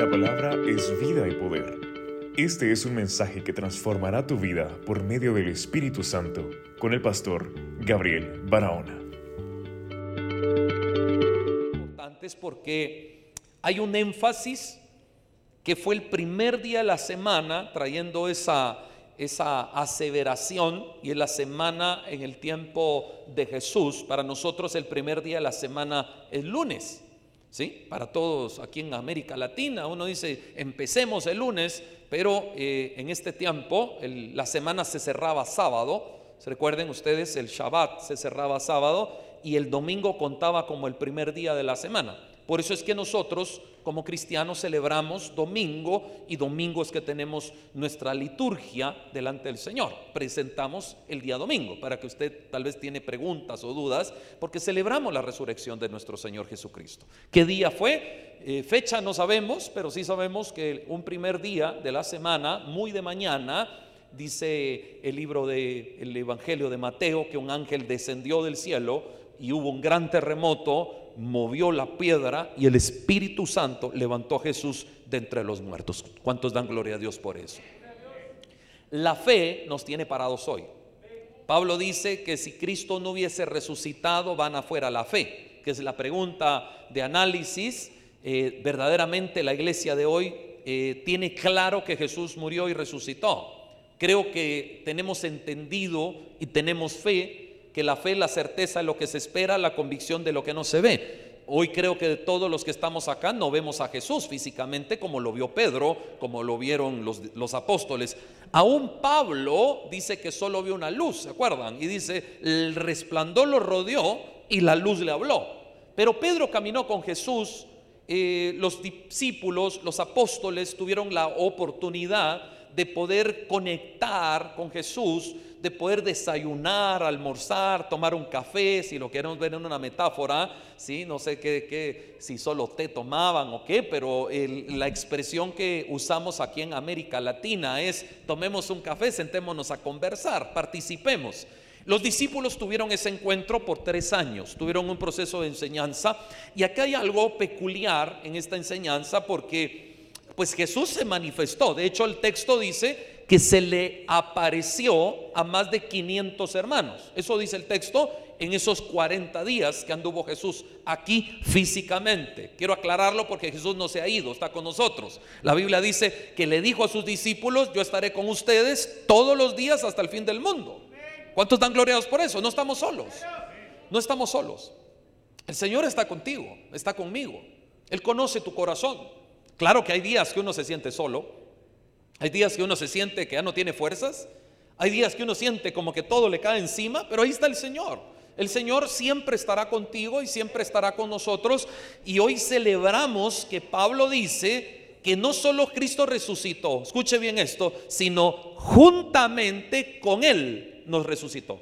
La palabra es vida y poder. Este es un mensaje que transformará tu vida por medio del Espíritu Santo con el pastor Gabriel Barahona. Importantes porque hay un énfasis que fue el primer día de la semana trayendo esa, esa aseveración y en la semana en el tiempo de Jesús. Para nosotros el primer día de la semana es lunes. ¿Sí? Para todos aquí en América Latina, uno dice, empecemos el lunes, pero eh, en este tiempo la semana se cerraba sábado. ¿Se recuerden ustedes? El Shabbat se cerraba sábado y el domingo contaba como el primer día de la semana. Por eso es que nosotros como cristianos celebramos domingo y domingo es que tenemos nuestra liturgia delante del Señor. Presentamos el día domingo para que usted tal vez tiene preguntas o dudas porque celebramos la resurrección de nuestro Señor Jesucristo. ¿Qué día fue? Eh, fecha no sabemos, pero sí sabemos que un primer día de la semana, muy de mañana, dice el libro del Evangelio de Mateo que un ángel descendió del cielo y hubo un gran terremoto movió la piedra y el Espíritu Santo levantó a Jesús de entre los muertos. ¿Cuántos dan gloria a Dios por eso? La fe nos tiene parados hoy. Pablo dice que si Cristo no hubiese resucitado, van afuera la fe, que es la pregunta de análisis. Eh, verdaderamente la iglesia de hoy eh, tiene claro que Jesús murió y resucitó. Creo que tenemos entendido y tenemos fe que la fe, la certeza de lo que se espera, la convicción de lo que no se ve. Hoy creo que de todos los que estamos acá no vemos a Jesús físicamente como lo vio Pedro, como lo vieron los, los apóstoles. Aún Pablo dice que solo vio una luz, ¿se acuerdan? Y dice, el resplandor lo rodeó y la luz le habló. Pero Pedro caminó con Jesús, eh, los discípulos, los apóstoles tuvieron la oportunidad de poder conectar con Jesús, de poder desayunar, almorzar, tomar un café, si lo queremos ver en una metáfora, ¿sí? no sé qué, si solo té tomaban o qué, pero la expresión que usamos aquí en América Latina es tomemos un café, sentémonos a conversar, participemos. Los discípulos tuvieron ese encuentro por tres años, tuvieron un proceso de enseñanza y aquí hay algo peculiar en esta enseñanza porque pues Jesús se manifestó. De hecho, el texto dice que se le apareció a más de 500 hermanos. Eso dice el texto en esos 40 días que anduvo Jesús aquí físicamente. Quiero aclararlo porque Jesús no se ha ido, está con nosotros. La Biblia dice que le dijo a sus discípulos, yo estaré con ustedes todos los días hasta el fin del mundo. ¿Cuántos dan gloriados por eso? No estamos solos. No estamos solos. El Señor está contigo, está conmigo. Él conoce tu corazón. Claro que hay días que uno se siente solo, hay días que uno se siente que ya no tiene fuerzas, hay días que uno siente como que todo le cae encima, pero ahí está el Señor. El Señor siempre estará contigo y siempre estará con nosotros. Y hoy celebramos que Pablo dice que no solo Cristo resucitó, escuche bien esto, sino juntamente con Él nos resucitó.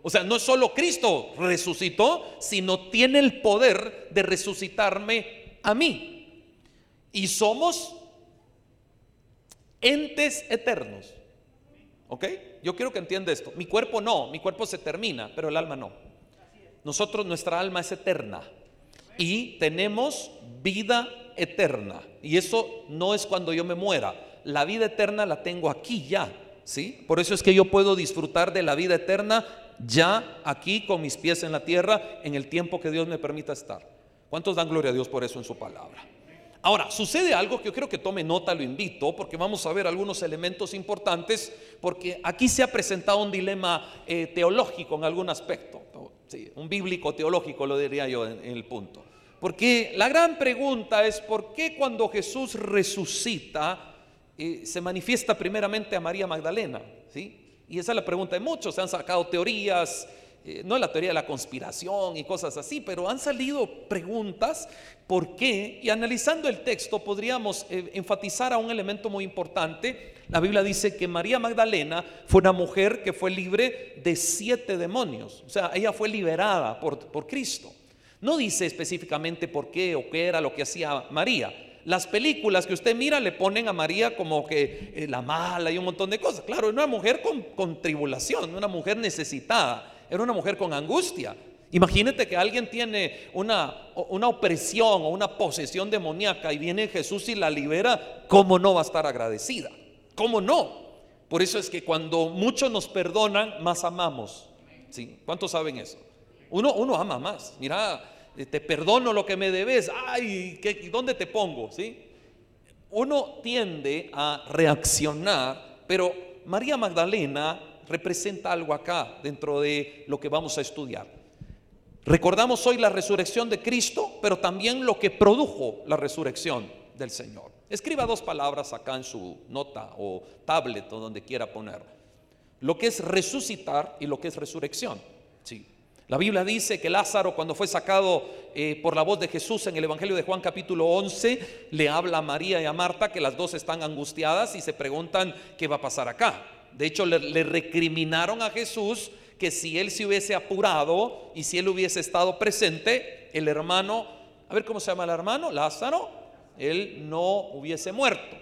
O sea, no solo Cristo resucitó, sino tiene el poder de resucitarme a mí. Y somos entes eternos. ¿Ok? Yo quiero que entienda esto. Mi cuerpo no, mi cuerpo se termina, pero el alma no. Nosotros, nuestra alma es eterna. Y tenemos vida eterna. Y eso no es cuando yo me muera. La vida eterna la tengo aquí ya. ¿Sí? Por eso es que yo puedo disfrutar de la vida eterna ya aquí con mis pies en la tierra en el tiempo que Dios me permita estar. ¿Cuántos dan gloria a Dios por eso en su palabra? Ahora, sucede algo que yo creo que tome nota, lo invito, porque vamos a ver algunos elementos importantes, porque aquí se ha presentado un dilema eh, teológico en algún aspecto, un bíblico teológico lo diría yo en, el punto. Porque la gran pregunta es, ¿por qué cuando Jesús resucita eh, se manifiesta primeramente a María Magdalena? ¿sí? Y esa es la pregunta de muchos, se han sacado teorías, eh, no la teoría de la conspiración y cosas así, pero han salido preguntas por qué, y analizando el texto podríamos eh, enfatizar a un elemento muy importante. La Biblia dice que María Magdalena fue una mujer que fue libre de siete demonios, o sea, ella fue liberada por, por Cristo. No dice específicamente por qué o qué era lo que hacía María. Las películas que usted mira le ponen a María como que eh, la mala y un montón de cosas. Claro, una mujer con, con tribulación, una mujer necesitada era una mujer con angustia. Imagínate que alguien tiene una, una opresión o una posesión demoníaca y viene Jesús y la libera, ¿cómo no va a estar agradecida? ¿Cómo no? Por eso es que cuando muchos nos perdonan, más amamos. ¿Sí? ¿Cuántos saben eso? Uno, uno ama más. Mira, te perdono lo que me debes. Ay, ¿qué, ¿dónde te pongo? ¿Sí? Uno tiende a reaccionar, pero María Magdalena representa algo acá dentro de lo que vamos a estudiar. Recordamos hoy la resurrección de Cristo, pero también lo que produjo la resurrección del Señor. Escriba dos palabras acá en su nota o tablet o donde quiera poner. Lo que es resucitar y lo que es resurrección. Sí. La Biblia dice que Lázaro cuando fue sacado eh, por la voz de Jesús en el Evangelio de Juan capítulo 11, le habla a María y a Marta que las dos están angustiadas y se preguntan qué va a pasar acá. De hecho, le, recriminaron a Jesús que si él se hubiese apurado y si él hubiese estado presente, el hermano, a ver cómo se llama el hermano, Lázaro, él no hubiese muerto.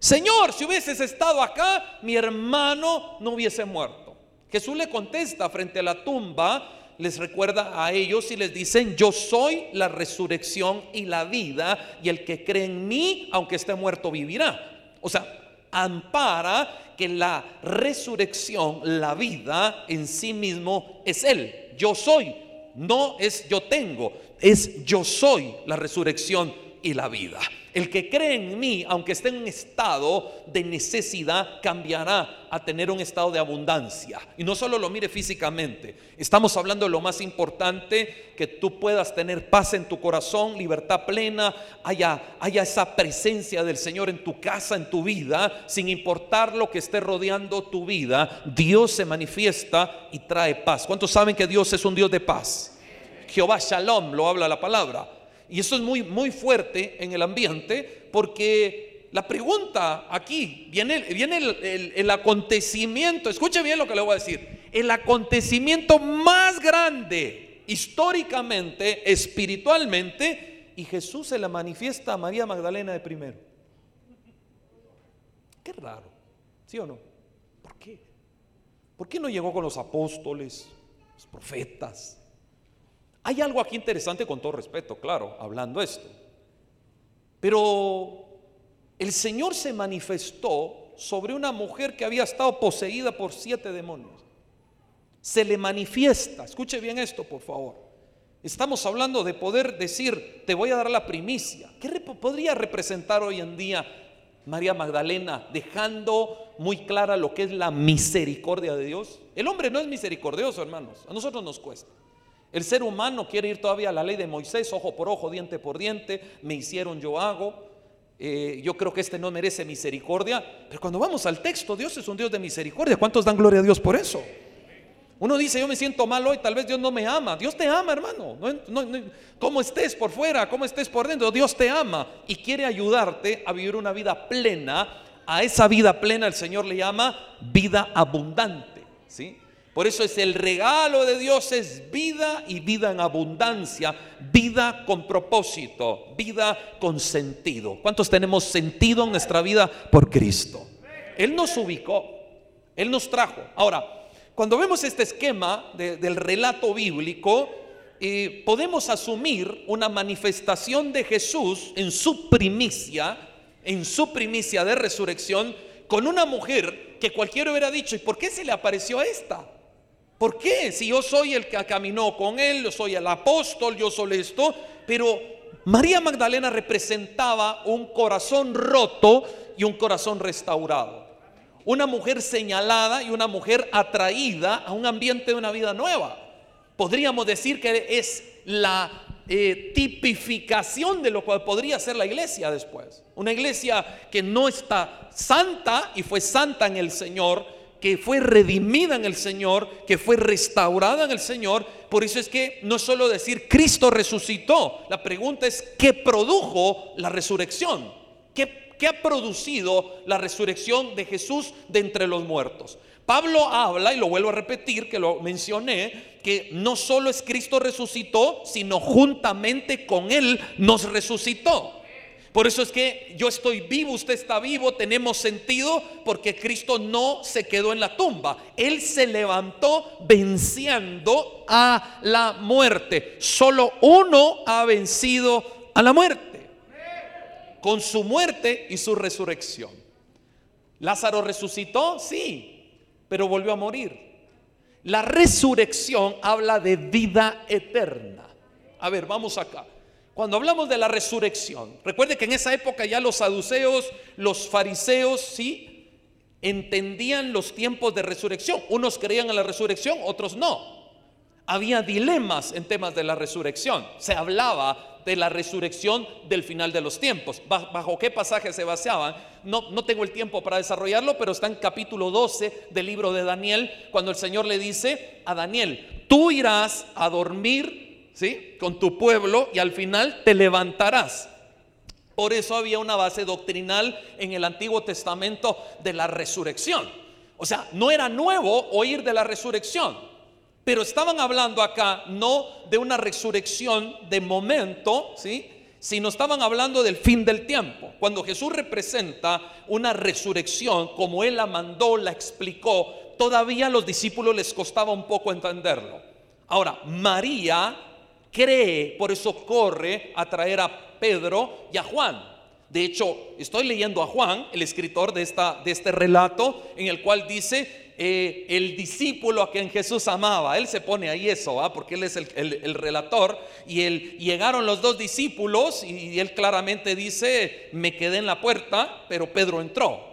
Señor, si hubieses estado acá, mi hermano no hubiese muerto. Jesús le contesta frente a la tumba, les recuerda a ellos y les dicen, yo soy la resurrección y la vida, y el que cree en mí, aunque esté muerto, vivirá. O sea, ampara que la resurrección, la vida en sí mismo es Él. Yo soy, no es yo tengo, es yo soy la resurrección y la vida. El que cree en mí, aunque esté en un estado de necesidad, cambiará a tener un estado de abundancia. Y no solo lo mire físicamente, estamos hablando de lo más importante, que tú puedas tener paz en tu corazón, libertad plena, haya, haya esa presencia del Señor en tu casa, en tu vida, sin importar lo que esté rodeando tu vida, Dios se manifiesta y trae paz. ¿Cuántos saben que Dios es un Dios de paz? Jehová Shalom, lo habla la palabra. Y eso es muy, muy fuerte en el ambiente porque la pregunta aquí viene, viene el, acontecimiento, escuche bien lo que le voy a decir, el acontecimiento más grande históricamente, espiritualmente, y Jesús se la manifiesta a María Magdalena de primero. Qué raro, ¿sí o no? ¿Por qué? ¿Por qué no llegó con los apóstoles, los profetas? Hay algo aquí interesante con todo respeto, claro, hablando esto. Pero el Señor se manifestó sobre una mujer que había estado poseída por siete demonios. Se le manifiesta, escuche bien esto por favor. Estamos hablando de poder decir, te voy a dar la primicia. ¿Qué podría representar hoy en día María Magdalena dejando muy clara lo que es la misericordia de Dios? El hombre no es misericordioso, hermanos. A nosotros nos cuesta. El ser humano quiere ir todavía a la ley de Moisés, ojo por ojo, diente por diente, me hicieron, yo hago. Eh, yo creo que este no merece misericordia, pero cuando vamos al texto, Dios es un Dios de misericordia. ¿Cuántos dan gloria a Dios por eso? Uno dice, yo me siento mal hoy, tal vez Dios no me ama. Dios te ama, hermano. No, como estés por fuera, como estés por dentro, Dios te ama y quiere ayudarte a vivir una vida plena. A esa vida plena el Señor le llama vida abundante. ¿sí? Por eso es el regalo de Dios es vida y vida en abundancia, vida con propósito, vida con sentido. ¿Cuántos tenemos sentido en nuestra vida por Cristo? Él nos ubicó, Él nos trajo. Ahora, cuando vemos este esquema del relato bíblico, eh, podemos asumir una manifestación de Jesús en su primicia, en su primicia de resurrección, con una mujer que cualquiera hubiera dicho, ¿y por qué se le apareció a esta? ¿Por qué? Si yo soy el que caminó con él, yo soy el apóstol, yo soy esto, pero María Magdalena representaba un corazón roto y un corazón restaurado. Una mujer señalada y una mujer atraída a un ambiente de una vida nueva. Podríamos decir que es la eh, tipificación de lo que podría ser la iglesia después. Una iglesia que no está santa y fue santa en el Señor, que fue redimida en el Señor, que fue restaurada en el Señor. Por eso es que no es solo decir Cristo resucitó, la pregunta es ¿qué produjo la resurrección? ¿Qué, qué ha producido la resurrección de Jesús de entre los muertos? Pablo habla, y lo vuelvo a repetir, que lo mencioné, que no solo es Cristo resucitó, sino juntamente con Él nos resucitó. Por eso es que yo estoy vivo, usted está vivo, tenemos sentido porque Cristo no se quedó en la tumba. Él se levantó venciendo a la muerte. Solo uno ha vencido a la muerte. Con su muerte y su resurrección. Lázaro resucitó, sí, pero volvió a morir. La resurrección habla de vida eterna. A ver, vamos acá. Cuando hablamos de la resurrección, recuerde que en esa época ya los saduceos, los fariseos, sí, entendían los tiempos de resurrección. Unos creían en la resurrección, otros no. Había dilemas en temas de la resurrección. Se hablaba de la resurrección del final de los tiempos. ¿Bajo qué pasaje se baseaban? No, no tengo el tiempo para desarrollarlo, pero está en capítulo 12 del libro de Daniel, cuando el Señor le dice a Daniel, tú irás a dormir ¿sí? Con tu pueblo y al final te levantarás. Por eso había una base doctrinal en el Antiguo Testamento de la resurrección. O sea, no era nuevo oír de la resurrección, pero estaban hablando acá no de una resurrección de momento, ¿sí? sino estaban hablando del fin del tiempo. Cuando Jesús representa una resurrección como Él la mandó, la explicó, todavía a los discípulos les costaba un poco entenderlo. Ahora, María cree, por eso corre a traer a Pedro y a Juan. De hecho, estoy leyendo a Juan, el escritor de, esta, de este relato, en el cual dice, eh, el discípulo a quien Jesús amaba. Él se pone ahí eso, porque él es el, relator. Y él, llegaron los dos discípulos y él claramente dice, me quedé en la puerta, pero Pedro entró.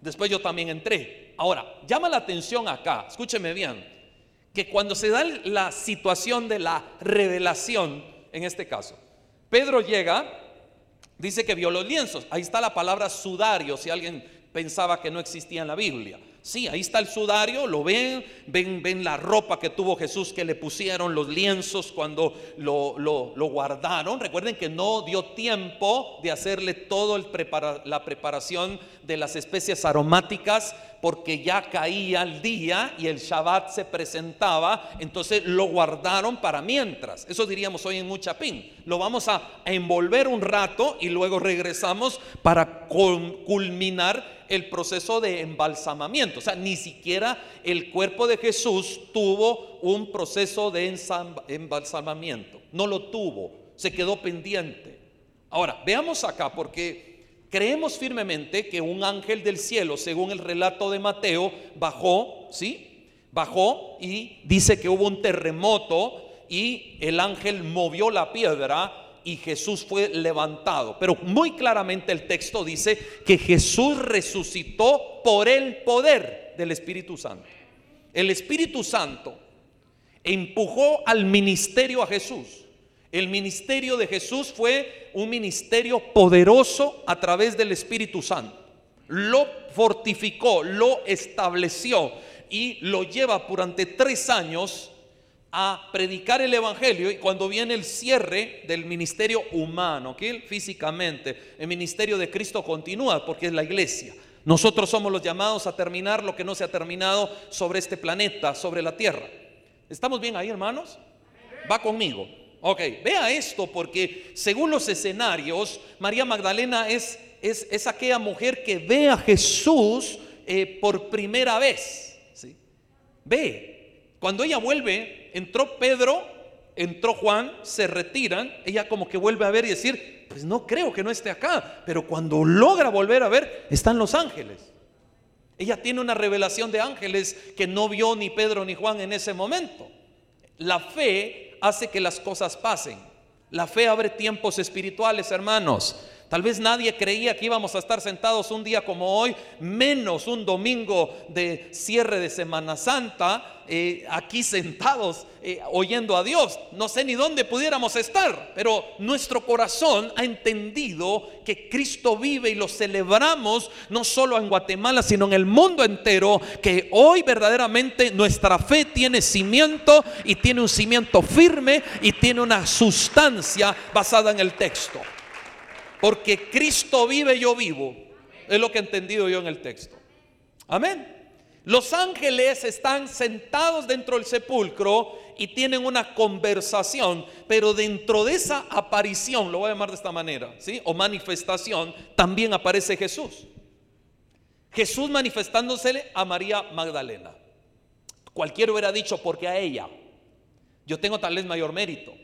Después yo también entré. Ahora, llama la atención acá, escúcheme bien que cuando se da la situación de la revelación, en este caso, Pedro llega, dice que vio los lienzos. Ahí está la palabra sudario, si alguien pensaba que no existía en la Biblia. Sí, ahí está el sudario, lo ven, ven, ven la ropa que tuvo Jesús que le pusieron, los lienzos cuando lo, lo, guardaron. Recuerden que no dio tiempo de hacerle todo el la preparación de las especies aromáticas porque ya caía el día y el Shabbat se presentaba, entonces lo guardaron para mientras. Eso diríamos hoy en Muchapín. Lo vamos a envolver un rato y luego regresamos para culminar el proceso de embalsamamiento. O sea, ni siquiera el cuerpo de Jesús tuvo un proceso de embalsamamiento. No lo tuvo, se quedó pendiente. Ahora, veamos acá porque Creemos firmemente que un ángel del cielo, según el relato de Mateo, bajó, ¿sí? Bajó y dice que hubo un terremoto y el ángel movió la piedra y Jesús fue levantado. Pero muy claramente el texto dice que Jesús resucitó por el poder del Espíritu Santo. El Espíritu Santo empujó al ministerio a Jesús. El ministerio de Jesús fue un ministerio poderoso a través del Espíritu Santo. Lo fortificó, lo estableció y lo lleva durante tres años a predicar el Evangelio y cuando viene el cierre del ministerio humano, que físicamente el ministerio de Cristo continúa porque es la iglesia. Nosotros somos los llamados a terminar lo que no se ha terminado sobre este planeta, sobre la tierra. ¿Estamos bien ahí, hermanos? Va conmigo. Ok, vea esto porque según los escenarios, María Magdalena es, es, aquella mujer que ve a Jesús eh, por primera vez. ¿sí? Ve, cuando ella vuelve, entró Pedro, entró Juan, se retiran, ella como que vuelve a ver y decir, pues no creo que no esté acá, pero cuando logra volver a ver, están los ángeles. Ella tiene una revelación de ángeles que no vio ni Pedro ni Juan en ese momento. La fe hace que las cosas pasen. La fe abre tiempos espirituales, hermanos. Tal vez nadie creía que íbamos a estar sentados un día como hoy, menos un domingo de cierre de Semana Santa, eh, aquí sentados eh, oyendo a Dios. No sé ni dónde pudiéramos estar, pero nuestro corazón ha entendido que Cristo vive y lo celebramos no solo en Guatemala, sino en el mundo entero, que hoy verdaderamente nuestra fe tiene cimiento y tiene un cimiento firme y tiene una sustancia basada en el texto. Porque Cristo vive, yo vivo. Es lo que he entendido yo en el texto. Amén. Los ángeles están sentados dentro del sepulcro y tienen una conversación, pero dentro de esa aparición, lo voy a llamar de esta manera, ¿sí? O manifestación, también aparece Jesús. Jesús manifestándose a María Magdalena. Cualquiera hubiera dicho, porque a ella. Yo tengo tal vez mayor mérito.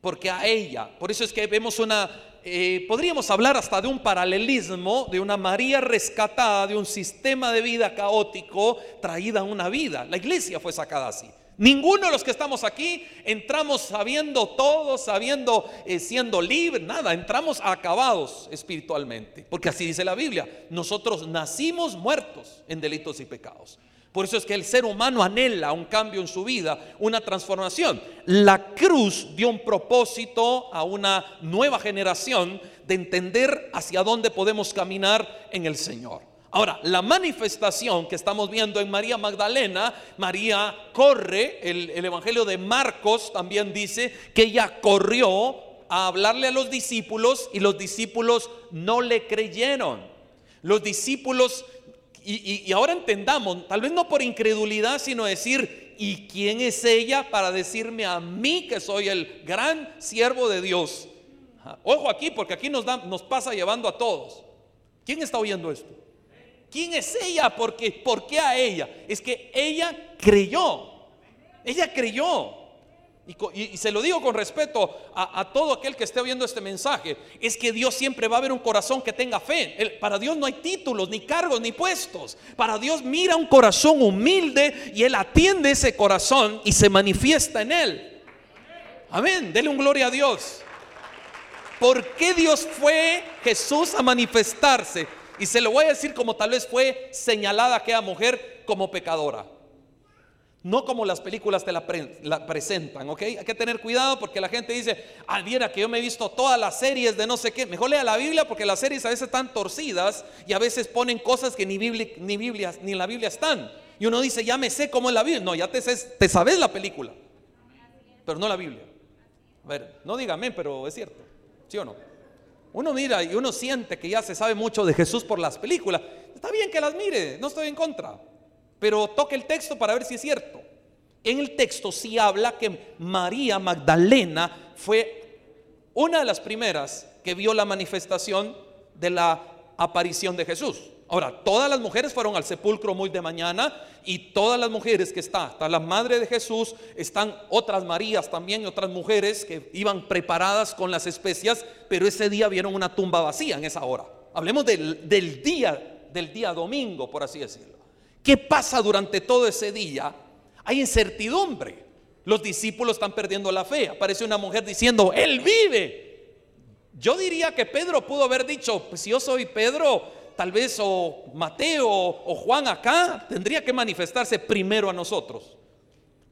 Porque a ella. Por eso es que vemos una, eh, podríamos hablar hasta de un paralelismo, de una María rescatada, de un sistema de vida caótico traída a una vida. La iglesia fue sacada así. Ninguno de los que estamos aquí entramos sabiendo todo, sabiendo, eh, siendo libre, nada, entramos acabados espiritualmente, porque así dice la Biblia, nosotros nacimos muertos en delitos y pecados. Por eso es que el ser humano anhela un cambio en su vida, una transformación. La cruz dio un propósito a una nueva generación de entender hacia dónde podemos caminar en el Señor. Ahora, la manifestación que estamos viendo en María Magdalena, María corre, el, Evangelio de Marcos también dice que ella corrió a hablarle a los discípulos y los discípulos no le creyeron. Los discípulos, y, y ahora entendamos, tal vez no por incredulidad, sino decir, ¿y quién es ella para decirme a mí que soy el gran siervo de Dios? Ojo aquí, porque aquí nos, da, nos pasa llevando a todos. ¿Quién está oyendo esto? ¿Quién es ella? Porque, ¿Por qué a ella? Es que ella creyó. Ella creyó. Y, se lo digo con respeto a, todo aquel que esté viendo este mensaje. Es que Dios siempre va a ver un corazón que tenga fe. para Dios no hay títulos, ni cargos, ni puestos. Para Dios mira un corazón humilde y Él atiende ese corazón y se manifiesta en Él. Amén. Dele un gloria a Dios. ¿Por qué Dios fue Jesús a manifestarse? Y se lo voy a decir como tal vez fue señalada aquella mujer como pecadora. No como las películas te la, presentan, ¿ok? Hay que tener cuidado porque la gente dice, ah, viera que yo me he visto todas las series de no sé qué. Mejor lea la Biblia porque las series a veces están torcidas y a veces ponen cosas que ni, Biblia, ni, Biblia, ni en la Biblia están. Y uno dice, ya me sé cómo es la Biblia. No, ya te, te sabes la película, pero no la Biblia. A ver, no dígame, pero es cierto, ¿sí o no? Uno mira y uno siente que ya se sabe mucho de Jesús por las películas. Está bien que las mire, no estoy en contra. Pero toque el texto para ver si es cierto. En el texto sí habla que María Magdalena fue una de las primeras que vio la manifestación de la aparición de Jesús. Ahora, todas las mujeres fueron al sepulcro muy de mañana y todas las mujeres que están, está la madre de Jesús, están otras Marías también otras mujeres que iban preparadas con las especias, pero ese día vieron una tumba vacía en esa hora. Hablemos del día, del día domingo, por así decirlo. ¿Qué pasa durante todo ese día? Hay incertidumbre. Los discípulos están perdiendo la fe. Aparece una mujer diciendo, Él vive. Yo diría que Pedro pudo haber dicho, pues si yo soy Pedro, tal vez o Mateo o Juan acá, tendría que manifestarse primero a nosotros.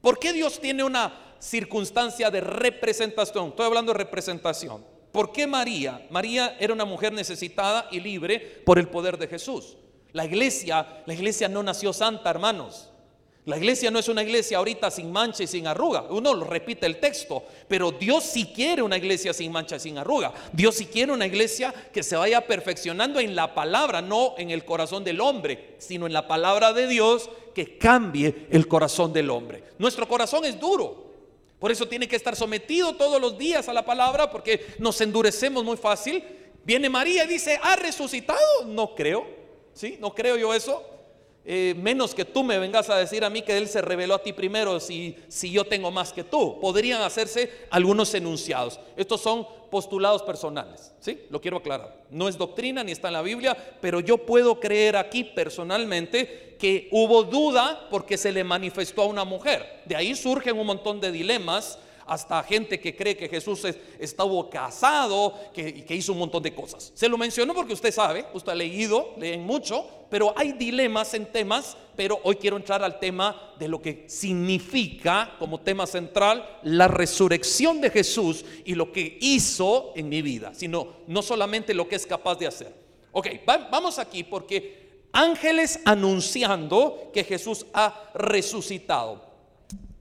¿Por qué Dios tiene una circunstancia de representación? Estoy hablando de representación. ¿Por qué María? María era una mujer necesitada y libre por el poder de Jesús. La iglesia, la iglesia no nació santa, hermanos. La iglesia no es una iglesia ahorita sin mancha y sin arruga. Uno lo repite el texto, pero Dios sí quiere una iglesia sin mancha y sin arruga. Dios sí quiere una iglesia que se vaya perfeccionando en la palabra, no en el corazón del hombre, sino en la palabra de Dios que cambie el corazón del hombre. Nuestro corazón es duro. Por eso tiene que estar sometido todos los días a la palabra porque nos endurecemos muy fácil. Viene María y dice, ¿ha resucitado? No creo. ¿Sí? No creo yo eso. Eh, menos que tú me vengas a decir a mí que Él se reveló a ti primero si, si yo tengo más que tú. Podrían hacerse algunos enunciados. Estos son postulados personales, ¿sí? Lo quiero aclarar. No es doctrina ni está en la Biblia, pero yo puedo creer aquí personalmente que hubo duda porque se le manifestó a una mujer. De ahí surgen un montón de dilemas hasta gente que cree que Jesús estuvo casado, que, que hizo un montón de cosas. Se lo menciono porque usted sabe, usted ha leído, leen mucho, pero hay dilemas en temas, pero hoy quiero entrar al tema de lo que significa como tema central la resurrección de Jesús y lo que hizo en mi vida, sino no solamente lo que es capaz de hacer. Ok, vamos aquí porque ángeles anunciando que Jesús ha resucitado.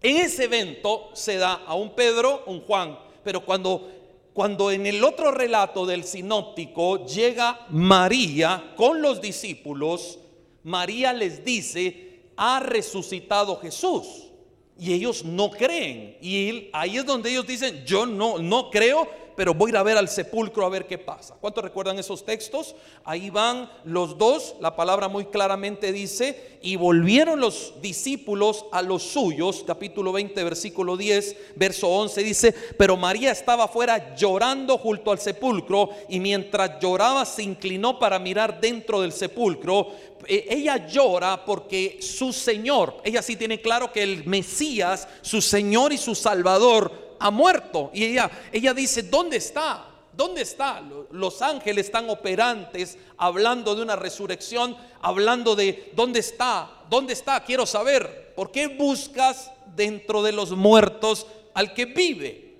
En ese evento se da a un Pedro, un Juan, pero cuando, cuando en el otro relato del sinóptico llega María con los discípulos, María les dice, ha resucitado Jesús. Y ellos no creen. Y ahí es donde ellos dicen, yo no, no creo, pero voy a ir a ver al sepulcro a ver qué pasa. ¿Cuántos recuerdan esos textos? Ahí van los dos, la palabra muy claramente dice, y volvieron los discípulos a los suyos, capítulo 20, versículo 10, verso 11 dice, pero María estaba afuera llorando junto al sepulcro y mientras lloraba se inclinó para mirar dentro del sepulcro. E, ella llora porque su Señor, ella sí tiene claro que el Mesías, su Señor y su Salvador, ha muerto. Y ella, ella dice, ¿dónde está? ¿Dónde está? Los ángeles están operantes hablando de una resurrección, hablando de ¿dónde está? ¿Dónde está? Quiero saber. ¿Por qué buscas dentro de los muertos al que vive?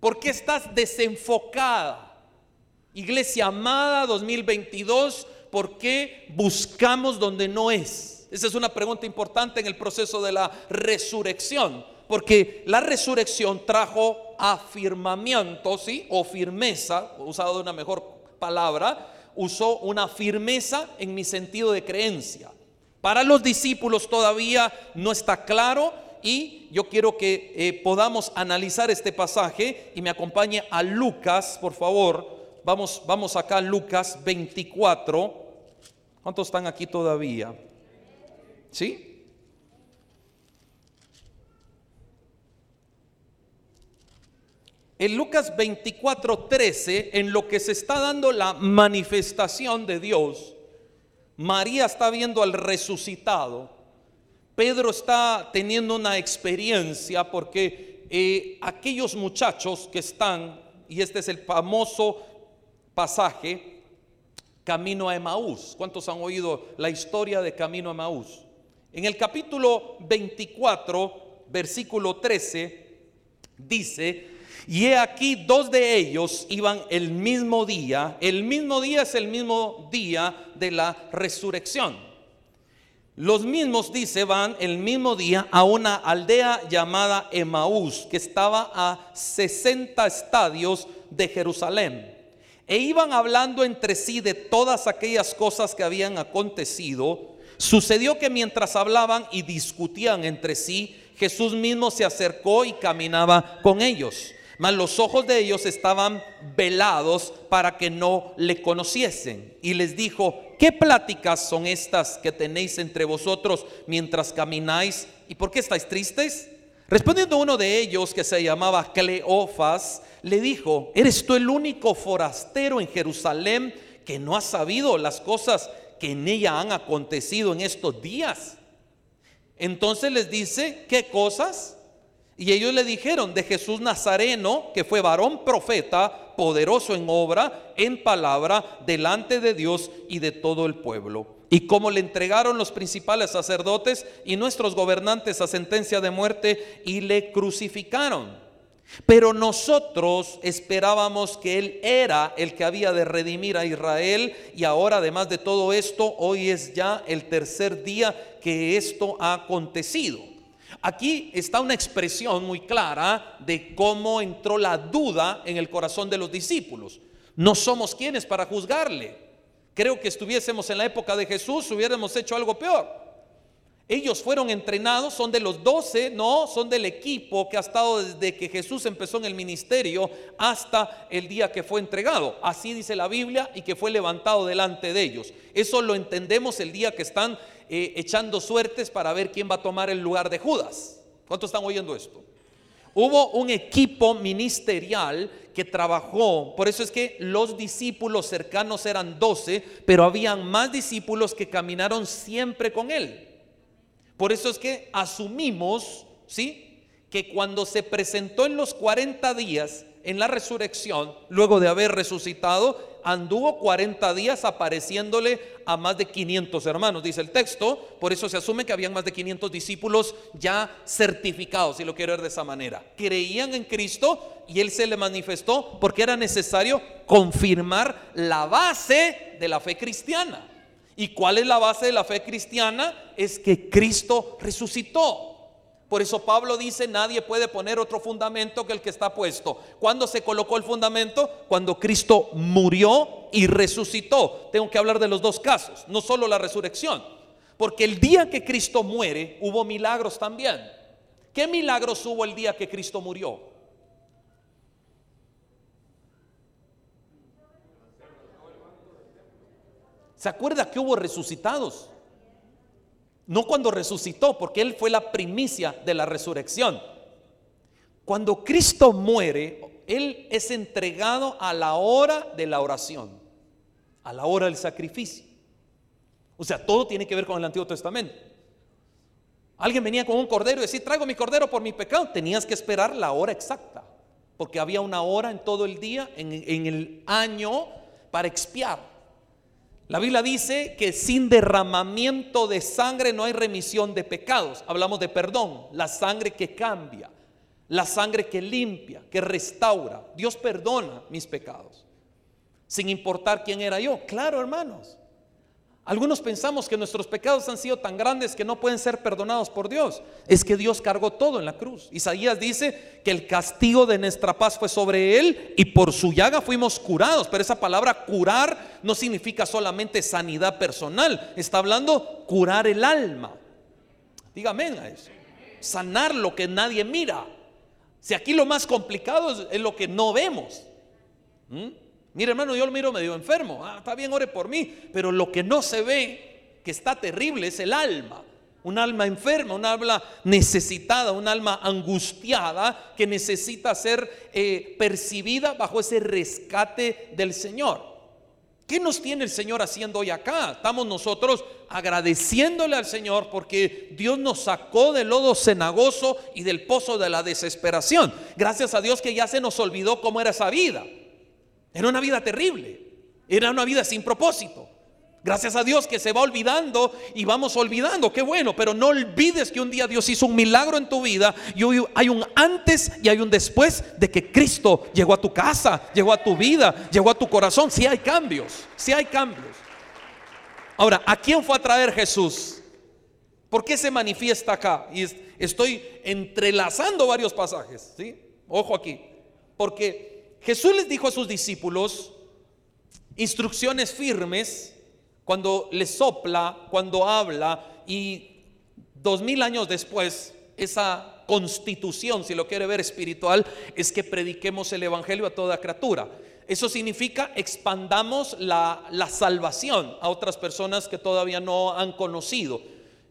¿Por qué estás desenfocada? Iglesia amada 2022, ¿por qué buscamos donde no es? Esa es una pregunta importante en el proceso de la resurrección porque la resurrección trajo afirmamiento, ¿sí? O firmeza, usado de una mejor palabra, usó una firmeza en mi sentido de creencia. Para los discípulos todavía no está claro y yo quiero que eh, podamos analizar este pasaje y me acompañe a Lucas, por favor. Vamos, vamos acá a Lucas 24. ¿Cuántos están aquí todavía? ¿Sí? en Lucas 24:13, en lo que se está dando la manifestación de Dios, María está viendo al resucitado. Pedro está teniendo una experiencia porque eh, aquellos muchachos que están, y este es el famoso pasaje, Camino a Emaús. ¿Cuántos han oído la historia de Camino a Emaús? En el capítulo 24, versículo 13, dice, y he aquí, dos de ellos iban el mismo día. El mismo día es el mismo día de la resurrección. Los mismos, dice, van el mismo día a una aldea llamada Emaús, que estaba a 60 estadios de Jerusalén. E iban hablando entre sí de todas aquellas cosas que habían acontecido. Sucedió que mientras hablaban y discutían entre sí, Jesús mismo se acercó y caminaba con ellos mas los ojos de ellos estaban velados para que no le conociesen. Y les dijo, ¿qué pláticas son estas que tenéis entre vosotros mientras camináis? ¿Y por qué estáis tristes? Respondiendo uno de ellos, que se llamaba Cleofas, le dijo, ¿eres tú el único forastero en Jerusalén que no ha sabido las cosas que en ella han acontecido en estos días? Entonces les dice, ¿qué cosas? Y ellos le dijeron de Jesús Nazareno, que fue varón profeta, poderoso en obra, en palabra, delante de Dios y de todo el pueblo. Y como le entregaron los principales sacerdotes y nuestros gobernantes a sentencia de muerte y le crucificaron. Pero nosotros esperábamos que Él era el que había de redimir a Israel y ahora además de todo esto, hoy es ya el tercer día que esto ha acontecido. Aquí está una expresión muy clara de cómo entró la duda en el corazón de los discípulos. No somos quienes para juzgarle. Creo que estuviésemos en la época de Jesús, hubiéramos hecho algo peor. Ellos fueron entrenados, son de los doce, no, son del equipo que ha estado desde que Jesús empezó en el ministerio hasta el día que fue entregado. Así dice la Biblia y que fue levantado delante de ellos. Eso lo entendemos el día que están eh, echando suertes para ver quién va a tomar el lugar de Judas. ¿Cuántos están oyendo esto? Hubo un equipo ministerial que trabajó, por eso es que los discípulos cercanos eran doce, pero habían más discípulos que caminaron siempre con él. Por eso es que asumimos, ¿sí? Que cuando se presentó en los 40 días en la resurrección, luego de haber resucitado, anduvo 40 días apareciéndole a más de 500 hermanos, dice el texto. Por eso se asume que habían más de 500 discípulos ya certificados, si lo quiero ver de esa manera. Creían en Cristo y Él se le manifestó porque era necesario confirmar la base de la fe cristiana. ¿Y cuál es la base de la fe cristiana? Es que Cristo resucitó. Por eso Pablo dice, nadie puede poner otro fundamento que el que está puesto. ¿Cuándo se colocó el fundamento? Cuando Cristo murió y resucitó. Tengo que hablar de los dos casos, no solo la resurrección. Porque el día que Cristo muere hubo milagros también. ¿Qué milagros hubo el día que Cristo murió? ¿Se acuerda que hubo resucitados? No cuando resucitó, porque Él fue la primicia de la resurrección. Cuando Cristo muere, Él es entregado a la hora de la oración, a la hora del sacrificio. O sea, todo tiene que ver con el Antiguo Testamento. Alguien venía con un cordero y decía, traigo mi cordero por mi pecado. Tenías que esperar la hora exacta, porque había una hora en todo el día, en, en el año, para expiar. La Biblia dice que sin derramamiento de sangre no hay remisión de pecados. Hablamos de perdón, la sangre que cambia, la sangre que limpia, que restaura. Dios perdona mis pecados, sin importar quién era yo. Claro, hermanos. Algunos pensamos que nuestros pecados han sido tan grandes que no pueden ser perdonados por Dios. Es que Dios cargó todo en la cruz. Isaías dice que el castigo de nuestra paz fue sobre él y por su llaga fuimos curados. Pero esa palabra curar no significa solamente sanidad personal. Está hablando curar el alma. Dígame a eso. Sanar lo que nadie mira. Si aquí lo más complicado es, lo que no vemos. ¿Mm? Mire hermano, yo lo miro medio enfermo. Ah, está bien, ore por mí. Pero lo que no se ve, que está terrible, es el alma. Un alma enferma, un alma necesitada, un alma angustiada que necesita ser eh, percibida bajo ese rescate del Señor. ¿Qué nos tiene el Señor haciendo hoy acá? Estamos nosotros agradeciéndole al Señor porque Dios nos sacó del lodo cenagoso y del pozo de la desesperación. Gracias a Dios que ya se nos olvidó cómo era esa vida. Era una vida terrible. Era una vida sin propósito. Gracias a Dios que se va olvidando y vamos olvidando, qué bueno, pero no olvides que un día Dios hizo un milagro en tu vida y hoy hay un antes y hay un después de que Cristo llegó a tu casa, llegó a tu vida, llegó a tu corazón. Si hay cambios, si hay cambios. Ahora, ¿a quién fue a traer Jesús? ¿Por qué se manifiesta acá? Y estoy entrelazando varios pasajes, ¿sí? Ojo aquí, porque Jesús les dijo a sus discípulos instrucciones firmes cuando les sopla, cuando habla y dos mil años después esa constitución, si lo quiere ver espiritual, es que prediquemos el Evangelio a toda criatura. Eso significa expandamos la, la, salvación a otras personas que todavía no han conocido.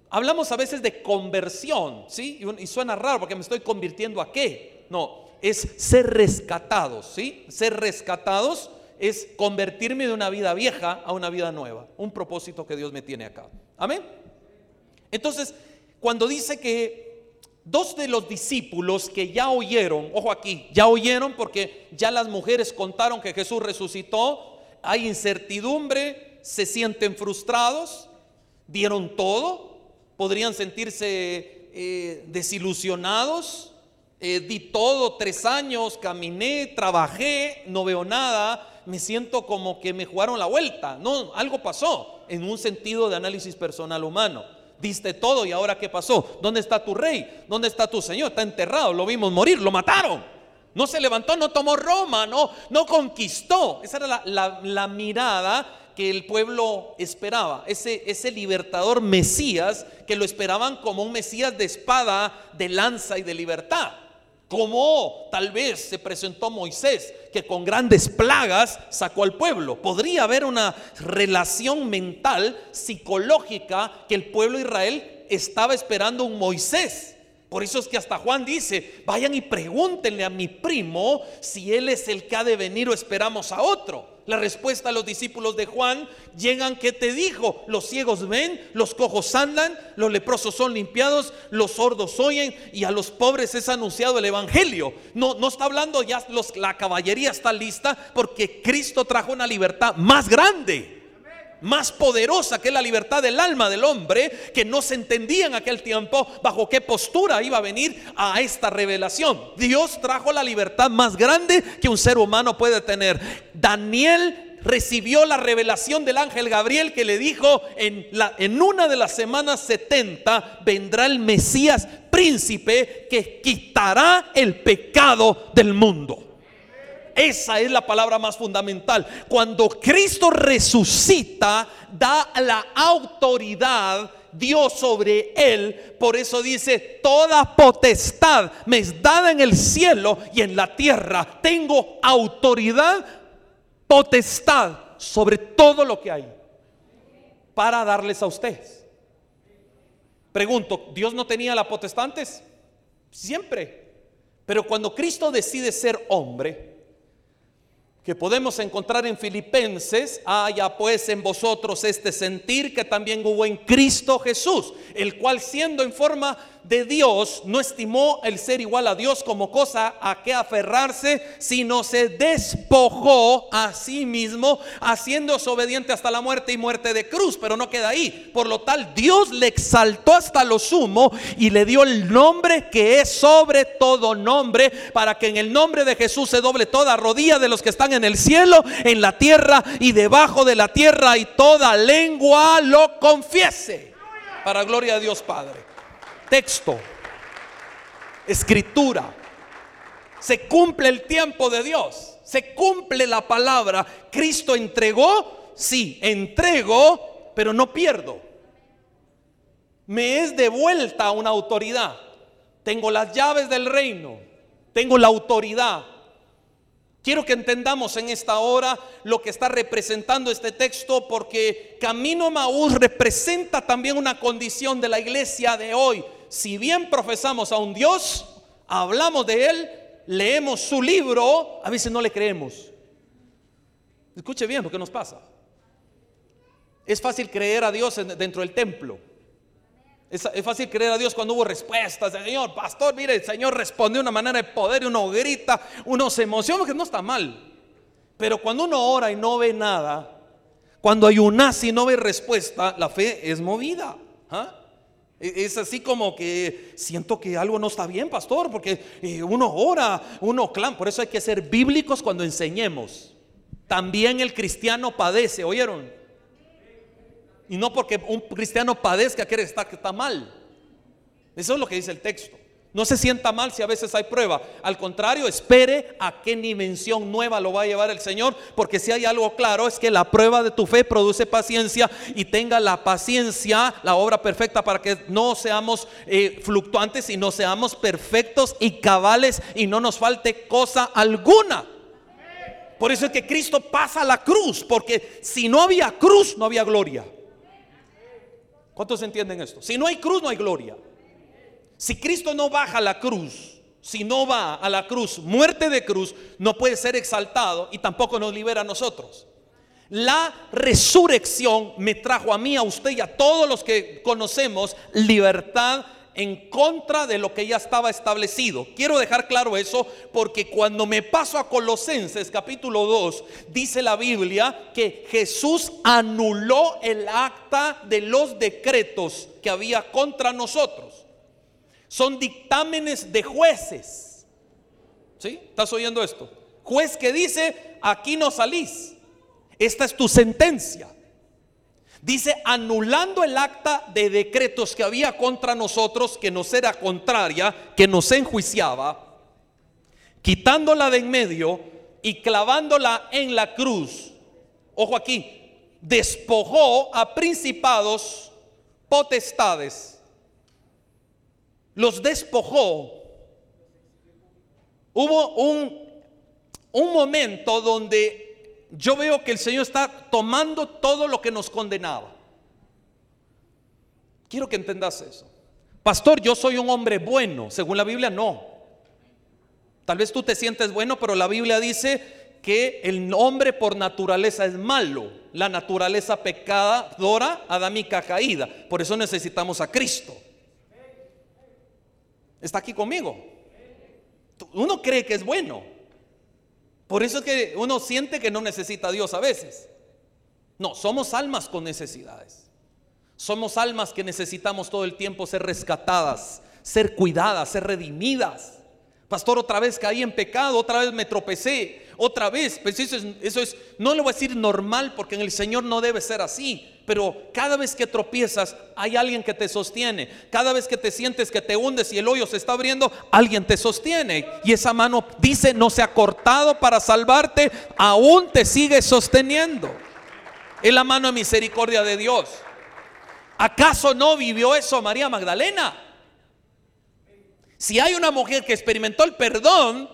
Hablamos a veces de conversión, ¿sí? Y, suena raro porque me estoy convirtiendo a qué. No, es ser rescatados, ¿sí? Ser rescatados es convertirme de una vida vieja a una vida nueva. Un propósito que Dios me tiene acá. Amén. Entonces, cuando dice que dos de los discípulos que ya oyeron, ojo aquí, ya oyeron porque ya las mujeres contaron que Jesús resucitó, hay incertidumbre, se sienten frustrados, dieron todo, podrían sentirse eh, desilusionados, eh, di todo, tres años, caminé, trabajé, no veo nada, me siento como que me jugaron la vuelta. No, algo pasó en un sentido de análisis personal humano. Diste todo y ahora qué pasó? ¿Dónde está tu rey? ¿Dónde está tu Señor? Está enterrado, lo vimos morir, lo mataron. No se levantó, no tomó Roma, no, no conquistó. Esa era la, mirada que el pueblo esperaba, ese, ese libertador Mesías que lo esperaban como un Mesías de espada, de lanza y de libertad como tal vez se presentó Moisés, que con grandes plagas sacó al pueblo. Podría haber una relación mental, psicológica, que el pueblo de Israel estaba esperando un Moisés. Por eso es que hasta Juan dice, vayan y pregúntenle a mi primo si él es el que ha de venir o esperamos a otro. La respuesta a los discípulos de Juan llegan que te dijo, los ciegos ven, los cojos andan, los leprosos son limpiados, los sordos oyen y a los pobres es anunciado el evangelio. No no está hablando ya los, la caballería está lista porque Cristo trajo una libertad más grande más poderosa que la libertad del alma del hombre, que no se entendía en aquel tiempo bajo qué postura iba a venir a esta revelación. Dios trajo la libertad más grande que un ser humano puede tener. Daniel recibió la revelación del ángel Gabriel que le dijo en, la, en una de las semanas 70 vendrá el Mesías príncipe que quitará el pecado del mundo. Esa es la palabra más fundamental. Cuando Cristo resucita, da la autoridad dio sobre él. Por eso dice, toda potestad me es dada en el cielo y en la tierra. Tengo autoridad, potestad sobre todo lo que hay para darles a ustedes. Pregunto, ¿Dios no tenía la potestad antes? Siempre. Pero cuando Cristo decide ser hombre, que podemos encontrar en Filipenses, haya pues en vosotros este sentir que también hubo en Cristo Jesús, el cual siendo en forma de Dios no estimó el ser igual a Dios como cosa a que aferrarse, sino se despojó a sí mismo, haciéndose obediente hasta la muerte y muerte de cruz, pero no queda ahí. Por lo tal, Dios le exaltó hasta lo sumo y le dio el nombre que es sobre todo nombre, para que en el nombre de Jesús se doble toda rodilla de los que están en el cielo, en la tierra y debajo de la tierra, y toda lengua lo confiese. Para gloria a Dios Padre texto, escritura. Se cumple el tiempo de Dios, se cumple la palabra. Cristo entregó, sí, entrego, pero no pierdo. Me es devuelta una autoridad. Tengo las llaves del reino, tengo la autoridad. Quiero que entendamos en esta hora lo que está representando este texto porque Camino Maús representa también una condición de la iglesia de hoy si bien profesamos a un Dios, hablamos de Él, leemos su libro, a veces no le creemos. Escuche bien lo que nos pasa. Es fácil creer a Dios dentro del templo. Es, fácil creer a Dios cuando hubo respuestas. Señor, pastor, mire, el Señor respondió de una manera de poder y uno grita, uno se emociona, que no está mal. Pero cuando uno ora y no ve nada, cuando ayunas y no ve respuesta, la fe es movida. ¿ah? E-, es así como que siento que algo no está bien, pastor, porque eh, uno ora, uno clama. Por eso hay que ser bíblicos cuando enseñemos. También el cristiano padece, ¿oyeron? Y no porque un cristiano padezca quiere estar que está mal. Eso es lo que dice el texto. No se sienta mal si a veces hay prueba. Al contrario, espere a qué dimensión nueva lo va a llevar el Señor. Porque si hay algo claro es que la prueba de tu fe produce paciencia y tenga la paciencia, la obra perfecta para que no seamos eh, fluctuantes y no seamos perfectos y cabales y no nos falte cosa alguna. Por eso es que Cristo pasa la cruz. Porque si no había cruz, no había gloria. ¿Cuántos entienden esto? Si no hay cruz, no hay gloria. Si Cristo no baja a la cruz, si no va a la cruz, muerte de cruz, no puede ser exaltado y tampoco nos libera a nosotros. La resurrección me trajo a mí, a usted y a todos los que conocemos libertad en contra de lo que ya estaba establecido. Quiero dejar claro eso porque cuando me paso a Colosenses capítulo 2, dice la Biblia que Jesús anuló el acta de los decretos que había contra nosotros son dictámenes de jueces. ¿Sí? ¿Estás oyendo esto? Juez que dice, aquí no salís. Esta es tu sentencia. Dice, anulando el acta de decretos que había contra nosotros, que nos era contraria, que nos enjuiciaba, quitándola de en medio y clavándola en la cruz. Ojo aquí, despojó a principados, potestades los despojó, hubo un, un momento donde yo veo que el Señor está tomando todo lo que nos condenaba. Quiero que entendas eso. Pastor, yo soy un hombre bueno. Según la Biblia, no. Tal vez tú te sientes bueno, pero la Biblia dice que el hombre por naturaleza es malo. La naturaleza pecadora, adámica caída. Por eso necesitamos a Cristo. Está aquí conmigo. Uno cree que es bueno. Por eso es que uno siente que no necesita a Dios a veces. No, somos almas con necesidades. Somos almas que necesitamos todo el tiempo ser rescatadas, ser cuidadas, ser redimidas. Pastor, otra vez caí en pecado, otra vez me tropecé, otra vez. Pues eso es, eso es, no le voy a decir normal porque en el Señor no debe ser así pero cada vez que tropiezas hay alguien que te sostiene. Cada vez que te sientes que te hundes y el hoyo se está abriendo, alguien te sostiene. Y esa mano dice, no se ha cortado para salvarte, aún te sigue sosteniendo. Es la mano de misericordia de Dios. ¿Acaso no vivió eso María Magdalena? Si hay una mujer que experimentó el perdón,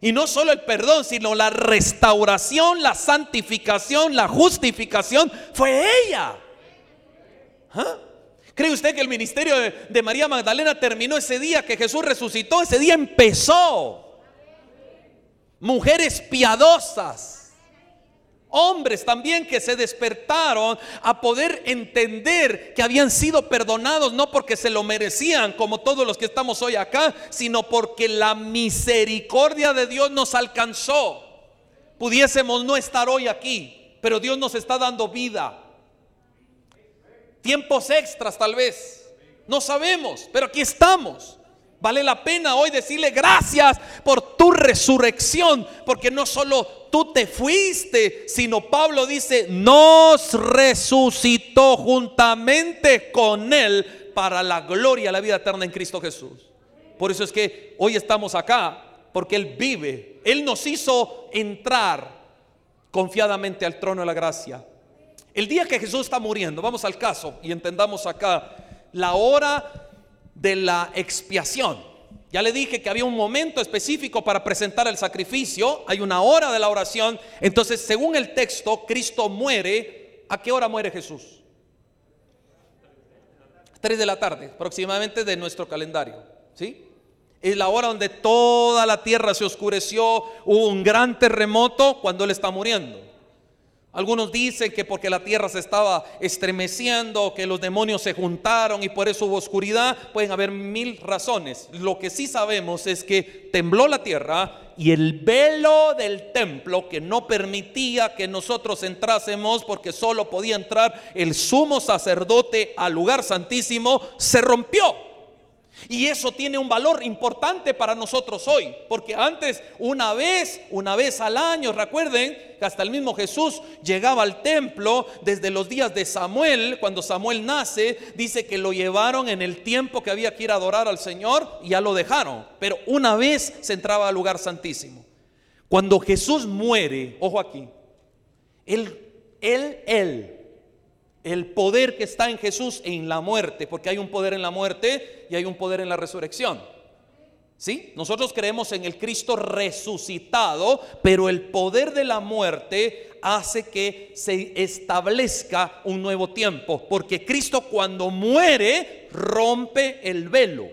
y no solo el perdón, sino la restauración, la santificación, la justificación, fue ella. ¿Ah? ¿Cree usted que el ministerio de, de, María Magdalena terminó ese día que Jesús resucitó? Ese día empezó. Mujeres piadosas Hombres también que se despertaron a poder entender que habían sido perdonados no porque se lo merecían como todos los que estamos hoy acá, sino porque la misericordia de Dios nos alcanzó. Pudiésemos no estar hoy aquí, pero Dios nos está dando vida. Tiempos extras tal vez. No sabemos, pero aquí estamos. Vale la pena hoy decirle gracias por tu resurrección, porque no solo tú te fuiste, sino Pablo dice, nos resucitó juntamente con él para la gloria, la vida eterna en Cristo Jesús. Por eso es que hoy estamos acá, porque Él vive. Él nos hizo entrar confiadamente al trono de la gracia. El día que Jesús está muriendo, vamos al caso y entendamos acá la hora de la expiación. Ya le dije que había un momento específico para presentar el sacrificio, hay una hora de la oración. Entonces, según el texto, Cristo muere. ¿A qué hora muere Jesús? Tres de la tarde, aproximadamente de nuestro calendario. ¿Sí? Es la hora donde toda la tierra se oscureció, hubo un gran terremoto cuando Él está muriendo. Algunos dicen que porque la tierra se estaba estremeciendo, que los demonios se juntaron y por eso hubo oscuridad. Pueden haber mil razones. Lo que sí sabemos es que tembló la tierra y el velo del templo que no permitía que nosotros entrásemos porque solo podía entrar el sumo sacerdote al lugar santísimo, se rompió. Y eso tiene un valor importante para nosotros hoy, porque antes una vez, una vez al año, recuerden que hasta el mismo Jesús llegaba al templo desde los días de Samuel, cuando Samuel nace, dice que lo llevaron en el tiempo que había que ir a adorar al Señor y ya lo dejaron, pero una vez se entraba al lugar santísimo. Cuando Jesús muere, ojo aquí, él, él, él el poder que está en Jesús en la muerte, porque hay un poder en la muerte y hay un poder en la resurrección. ¿Sí? Nosotros creemos en el Cristo resucitado, pero el poder de la muerte hace que se establezca un nuevo tiempo, porque Cristo cuando muere rompe el velo.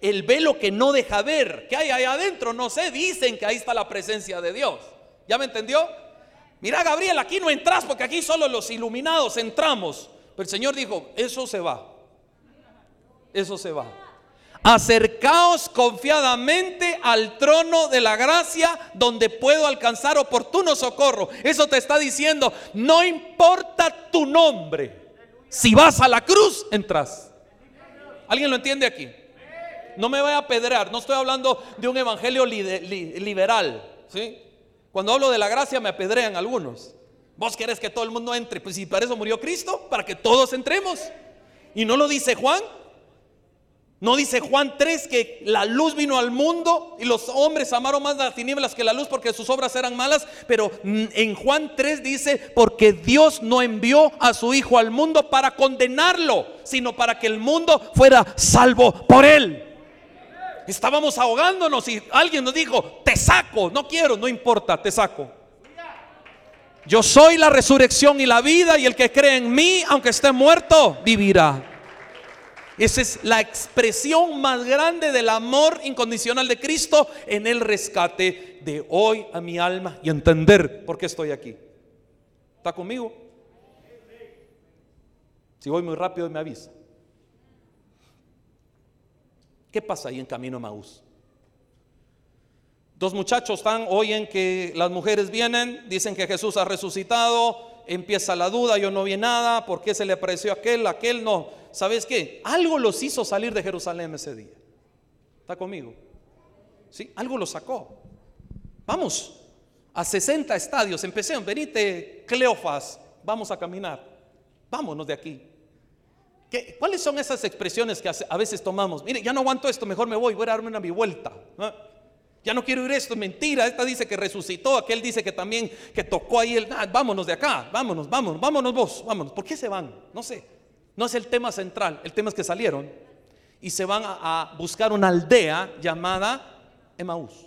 El velo que no deja ver, ¿qué hay ahí adentro? No sé, dicen que ahí está la presencia de Dios. ¿Ya me entendió? Mira, Gabriel, aquí no entras porque aquí solo los iluminados entramos. Pero el Señor dijo, eso se va. Eso se va. Acercaos confiadamente al trono de la gracia donde puedo alcanzar oportuno socorro. Eso te está diciendo, no importa tu nombre. Si vas a la cruz, entras. ¿Alguien lo entiende aquí? No me vaya a pedrear. No estoy hablando de un evangelio liberal. ¿sí? Cuando hablo de la gracia me apedrean algunos. Vos querés que todo el mundo entre. Pues si para eso murió Cristo, para que todos entremos. Y no lo dice Juan. No dice Juan 3 que la luz vino al mundo y los hombres amaron más las tinieblas que la luz porque sus obras eran malas. Pero en Juan 3 dice, porque Dios no envió a su Hijo al mundo para condenarlo, sino para que el mundo fuera salvo por él. Estábamos ahogándonos y alguien nos dijo, te saco, no quiero, no importa, te saco. Yo soy la resurrección y la vida y el que cree en mí, aunque esté muerto, vivirá. Esa es la expresión más grande del amor incondicional de Cristo en el rescate de hoy a mi alma y entender por qué estoy aquí. ¿Está conmigo? Si voy muy rápido me avisa. ¿Qué pasa ahí en Camino a Maús? Dos muchachos están, oyen que las mujeres vienen, dicen que Jesús ha resucitado, empieza la duda, yo no vi nada, ¿por qué se le apareció aquel, aquel no? ¿Sabes qué? Algo los hizo salir de Jerusalén ese día. ¿Está conmigo? Sí, algo los sacó. Vamos a 60 estadios, empecé, venite Cleofas, vamos a caminar, vámonos de aquí. ¿Cuáles son esas expresiones que a veces tomamos? Mire, ya no aguanto esto, mejor me voy, voy a darme una mi vuelta. Ya no quiero ir esto, mentira. Esta dice que resucitó, aquel dice que también que tocó ahí el. Ah, vámonos de acá, vámonos, vámonos, vámonos vos, vámonos. ¿Por qué se van? No sé. No es el tema central, el tema es que salieron y se van a, buscar una aldea llamada Emaús.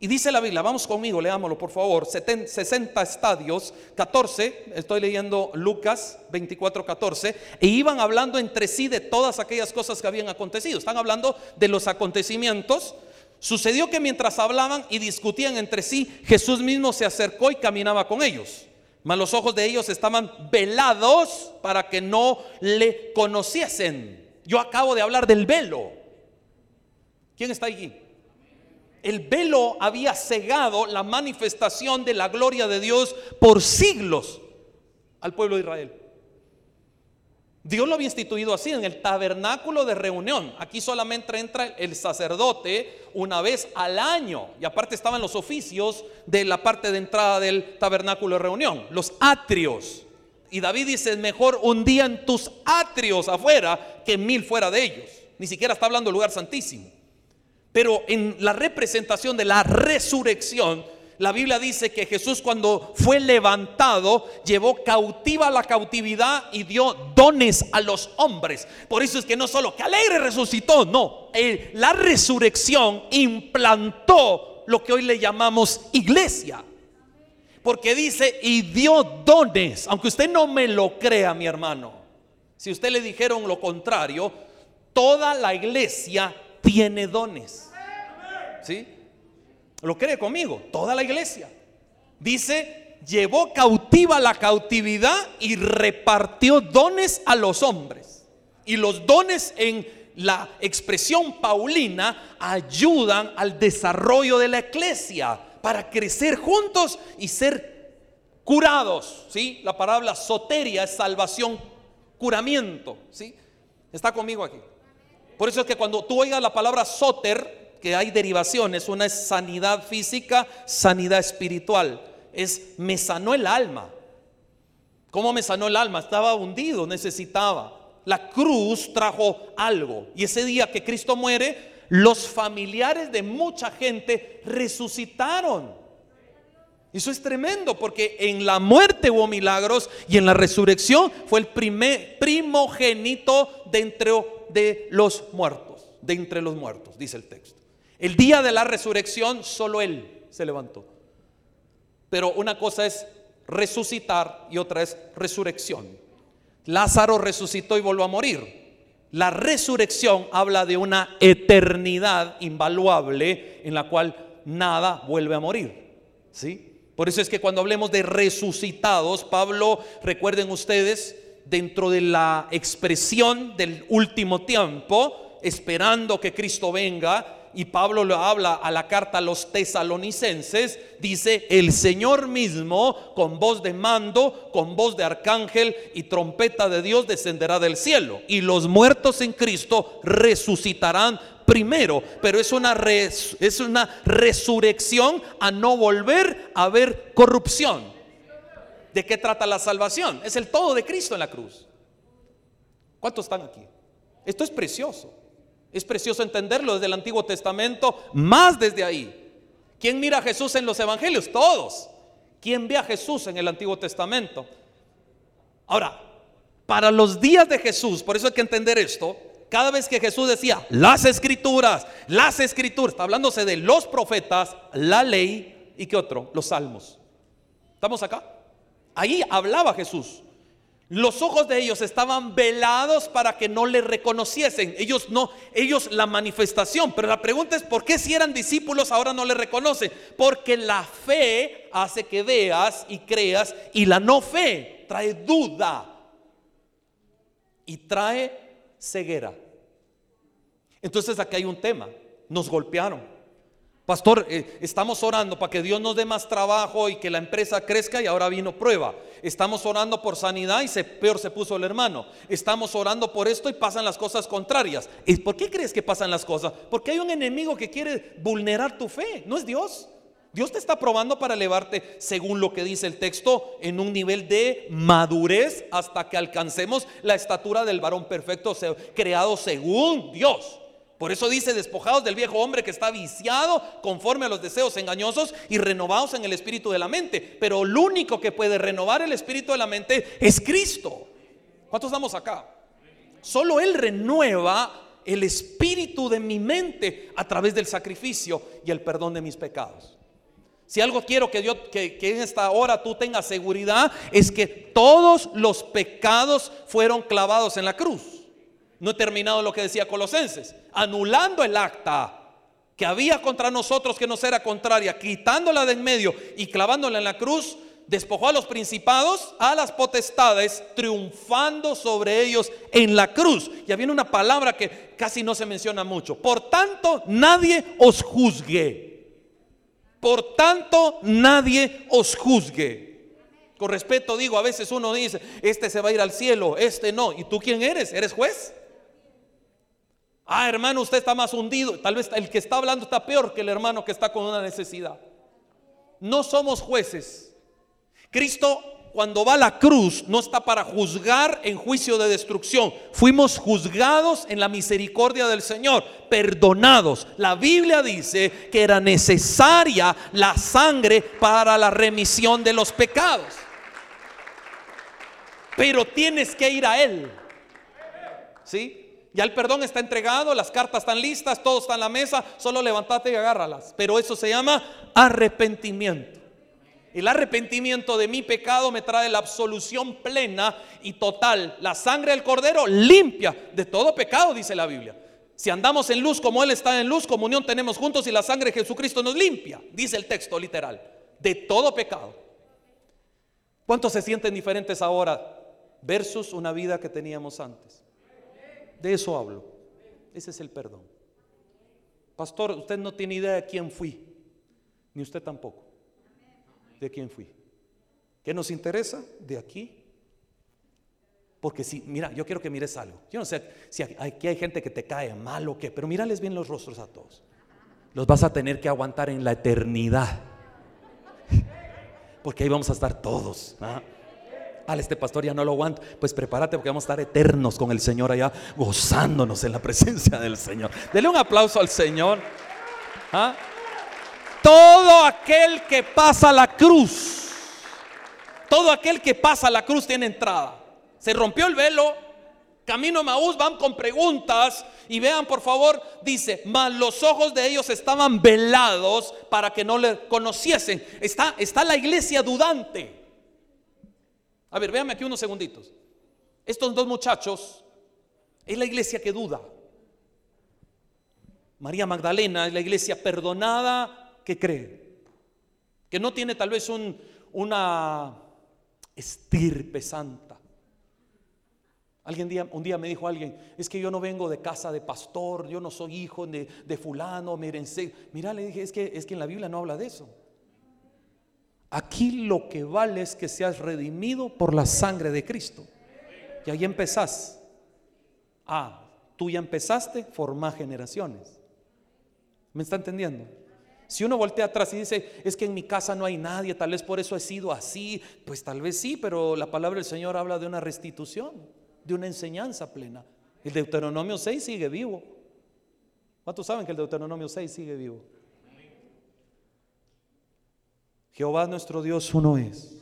Y dice la Biblia, vamos conmigo, leámoslo por favor, 60 estadios, 14, estoy leyendo Lucas 24, 14, e iban hablando entre sí de todas aquellas cosas que habían acontecido. Están hablando de los acontecimientos. Sucedió que mientras hablaban y discutían entre sí, Jesús mismo se acercó y caminaba con ellos. Mas los ojos de ellos estaban velados para que no le conociesen. Yo acabo de hablar del velo. ¿Quién está allí? El velo había cegado la manifestación de la gloria de Dios por siglos al pueblo de Israel. Dios lo había instituido así en el tabernáculo de reunión. Aquí solamente entra el sacerdote una vez al año. Y aparte estaban los oficios de la parte de entrada del tabernáculo de reunión, los atrios. Y David dice, mejor un día en tus atrios afuera que mil fuera de ellos. Ni siquiera está hablando del lugar santísimo. Pero en la representación de la resurrección, la Biblia dice que Jesús cuando fue levantado llevó cautiva la cautividad y dio dones a los hombres. Por eso es que no solo que alegre resucitó, no, la resurrección implantó lo que hoy le llamamos iglesia. Porque dice, y dio dones, aunque usted no me lo crea, mi hermano. Si usted le dijeron lo contrario, toda la iglesia tiene dones. ¿Lo cree conmigo? Toda la iglesia. Dice, llevó cautiva la cautividad y repartió dones a los hombres. Y los dones en la expresión paulina ayudan al desarrollo de la iglesia para crecer juntos y ser curados. ¿sí? La palabra soteria es salvación, curamiento. ¿sí? ¿Está conmigo aquí? Por eso es que cuando tú oigas la palabra soter, que hay derivaciones, una es sanidad física, sanidad espiritual. Es me sanó el alma. ¿Cómo me sanó el alma? Estaba hundido, necesitaba. La cruz trajo algo. Y ese día que Cristo muere, los familiares de mucha gente resucitaron. Eso es tremendo porque en la muerte hubo milagros y en la resurrección fue el primer primogénito dentro de los muertos, de entre los muertos, dice el texto. El día de la resurrección solo él se levantó. Pero una cosa es resucitar y otra es resurrección. Lázaro resucitó y volvió a morir. La resurrección habla de una eternidad invaluable en la cual nada vuelve a morir. ¿Sí? Por eso es que cuando hablemos de resucitados, Pablo, recuerden ustedes, dentro de la expresión del último tiempo, esperando que Cristo venga, y Pablo lo habla a la carta a los tesalonicenses, dice, el Señor mismo con voz de mando, con voz de arcángel y trompeta de Dios descenderá del cielo. Y los muertos en Cristo resucitarán primero, pero es una, es una resurrección a no volver a ver corrupción. ¿De qué trata la salvación? Es el todo de Cristo en la cruz. ¿Cuántos están aquí? Esto es precioso. Es precioso entenderlo desde el Antiguo Testamento, más desde ahí. ¿Quién mira a Jesús en los evangelios? Todos. ¿Quién ve a Jesús en el Antiguo Testamento? Ahora, para los días de Jesús, por eso hay que entender esto, cada vez que Jesús decía las escrituras, las escrituras, está hablándose de los profetas, la ley y qué otro, los salmos. ¿Estamos acá? Ahí hablaba Jesús. Los ojos de ellos estaban velados para que no le reconociesen. Ellos no, ellos la manifestación. Pero la pregunta es, ¿por qué si eran discípulos ahora no le reconocen? Porque la fe hace que veas y creas y la no fe trae duda y trae ceguera. Entonces aquí hay un tema. Nos golpearon. Pastor, eh, estamos orando para que Dios nos dé más trabajo y que la empresa crezca y ahora vino prueba. Estamos orando por sanidad y se, peor se puso el hermano. Estamos orando por esto y pasan las cosas contrarias. ¿Y por qué crees que pasan las cosas? Porque hay un enemigo que quiere vulnerar tu fe. No es Dios. Dios te está probando para elevarte, según lo que dice el texto, en un nivel de madurez hasta que alcancemos la estatura del varón perfecto, creado según Dios. Por eso dice, despojados del viejo hombre que está viciado conforme a los deseos engañosos y renovados en el espíritu de la mente. Pero lo único que puede renovar el espíritu de la mente es Cristo. ¿Cuántos estamos acá? Solo Él renueva el espíritu de mi mente a través del sacrificio y el perdón de mis pecados. Si algo quiero que, yo, que, que, en esta hora tú tengas seguridad es que todos los pecados fueron clavados en la cruz. No he terminado lo que decía Colosenses, anulando el acta que había contra nosotros que nos era contraria, quitándola de en medio y clavándola en la cruz, despojó a los principados, a las potestades, triunfando sobre ellos en la cruz. Ya viene una palabra que casi no se menciona mucho. Por tanto, nadie os juzgue. Por tanto, nadie os juzgue. Con respeto digo, a veces uno dice, este se va a ir al cielo, este no. ¿Y tú quién eres? ¿Eres juez? Ah, hermano, usted está más hundido. Tal vez el que está hablando está peor que el hermano que está con una necesidad. No somos jueces. Cristo cuando va a la cruz no está para juzgar en juicio de destrucción. Fuimos juzgados en la misericordia del Señor, perdonados. La Biblia dice que era necesaria la sangre para la remisión de los pecados. Pero tienes que ir a Él. ¿Sí? Ya el perdón está entregado, las cartas están listas, todo está en la mesa, solo levántate y agárralas. Pero eso se llama arrepentimiento. El arrepentimiento de mi pecado me trae la absolución plena y total. La sangre del cordero limpia de todo pecado, dice la Biblia. Si andamos en luz como Él está en luz, comunión tenemos juntos y la sangre de Jesucristo nos limpia, dice el texto literal, de todo pecado. ¿Cuántos se sienten diferentes ahora versus una vida que teníamos antes? De eso hablo. Ese es el perdón. Pastor, usted no tiene idea de quién fui, ni usted tampoco de quién fui. ¿Qué nos interesa? De aquí. Porque si, mira, yo quiero que mires algo. Yo no sé si aquí hay gente que te cae mal o qué, pero mírales bien los rostros a todos. Los vas a tener que aguantar en la eternidad. Porque ahí vamos a estar todos. ¿ah? Este pastor ya no lo aguanto. Pues prepárate porque vamos a estar eternos con el Señor allá, gozándonos en la presencia del Señor. Dele un aplauso al Señor. ¿Ah? Todo aquel que pasa la cruz, todo aquel que pasa la cruz tiene entrada. Se rompió el velo, camino a Maús van con preguntas y vean por favor, dice, mas los ojos de ellos estaban velados para que no le conociesen. Está, está la iglesia dudante. A ver, véanme aquí unos segunditos. Estos dos muchachos es la iglesia que duda. María Magdalena es la iglesia perdonada, que cree, que no tiene tal vez un, una estirpe santa. Alguien un día me dijo alguien, es que yo no vengo de casa de pastor, yo no soy hijo de, de fulano, mírense. Mira, le dije, es que, es que en la Biblia no habla de eso. Aquí lo que vale es que seas redimido por la sangre de Cristo. Y ahí empezás. Ah, tú ya empezaste, formar generaciones. ¿Me está entendiendo? Si uno voltea atrás y dice, es que en mi casa no hay nadie, tal vez por eso he sido así, pues tal vez sí, pero la palabra del Señor habla de una restitución, de una enseñanza plena. El Deuteronomio 6 sigue vivo. ¿Cuántos saben que el Deuteronomio 6 sigue vivo? Jehová nuestro Dios uno es.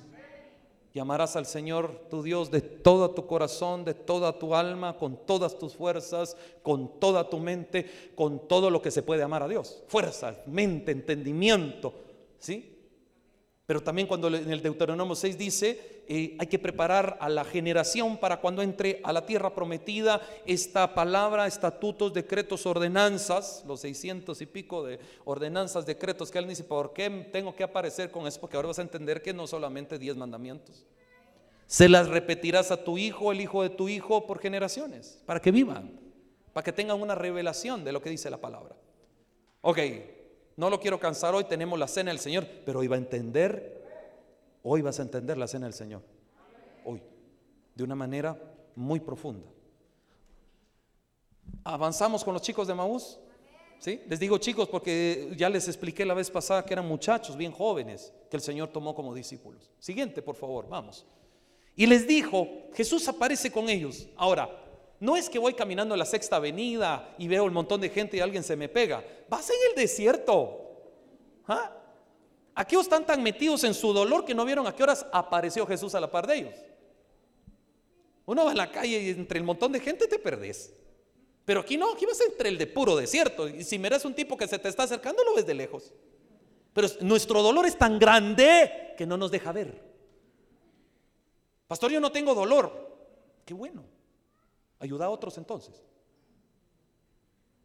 Y amarás al Señor tu Dios de todo tu corazón, de toda tu alma, con todas tus fuerzas, con toda tu mente, con todo lo que se puede amar a Dios. Fuerza, mente, entendimiento. ¿Sí? Pero también cuando en el Deuteronomio 6 dice, eh, hay que preparar a la generación para cuando entre a la tierra prometida esta palabra, estatutos, decretos, ordenanzas, los 600 y pico de ordenanzas, decretos que él dice, ¿por qué tengo que aparecer con eso? Porque ahora vas a entender que no solamente 10 mandamientos. Se las repetirás a tu hijo, el hijo de tu hijo, por generaciones, para que vivan, para que tengan una revelación de lo que dice la palabra. Ok, no lo quiero cansar hoy, tenemos la cena del Señor, pero hoy va a entender, hoy vas a entender la cena del Señor. Hoy, de una manera muy profunda. Avanzamos con los chicos de Maús. ¿Sí? Les digo chicos porque ya les expliqué la vez pasada que eran muchachos bien jóvenes que el Señor tomó como discípulos. Siguiente, por favor, vamos. Y les dijo, Jesús aparece con ellos. Ahora, no es que voy caminando en la sexta avenida y veo un montón de gente y alguien se me pega. Vas en el desierto. ¿Ah? Aquí están tan metidos en su dolor que no vieron a qué horas apareció Jesús a la par de ellos. Uno va a la calle y entre el montón de gente te perdés. Pero aquí no, aquí vas entre el de puro desierto. Y si miras un tipo que se te está acercando, lo ves de lejos. Pero nuestro dolor es tan grande que no nos deja ver. Pastor, yo no tengo dolor. Qué bueno. Ayuda a otros entonces.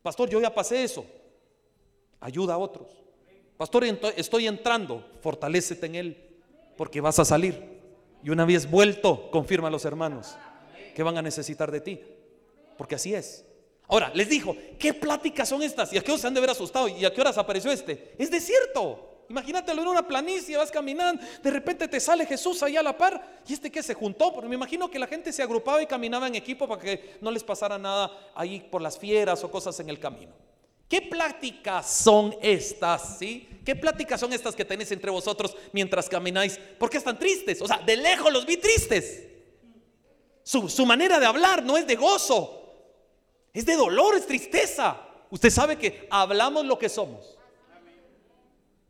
Pastor, yo ya pasé eso. Ayuda a otros. Pastor, estoy entrando. Fortalécete en él. Porque vas a salir. Y una vez vuelto, confirma a los hermanos que van a necesitar de ti. Porque así es. Ahora, les dijo, ¿qué pláticas son estas? ¿Y a qué horas se han de ver asustado? ¿Y a qué horas apareció este? Es desierto. Imagínatelo en una planicie, vas caminando, de repente te sale Jesús ahí a la par. ¿Y este que se juntó? Porque me imagino que la gente se agrupaba y caminaba en equipo para que no les pasara nada ahí por las fieras o cosas en el camino. ¿Qué pláticas son estas? ¿Sí? ¿Qué pláticas son estas que tenéis entre vosotros mientras camináis? ¿Por qué están tristes? O sea, de lejos los vi tristes. Su, su manera de hablar no es de gozo, es de dolor, es tristeza. Usted sabe que hablamos lo que somos.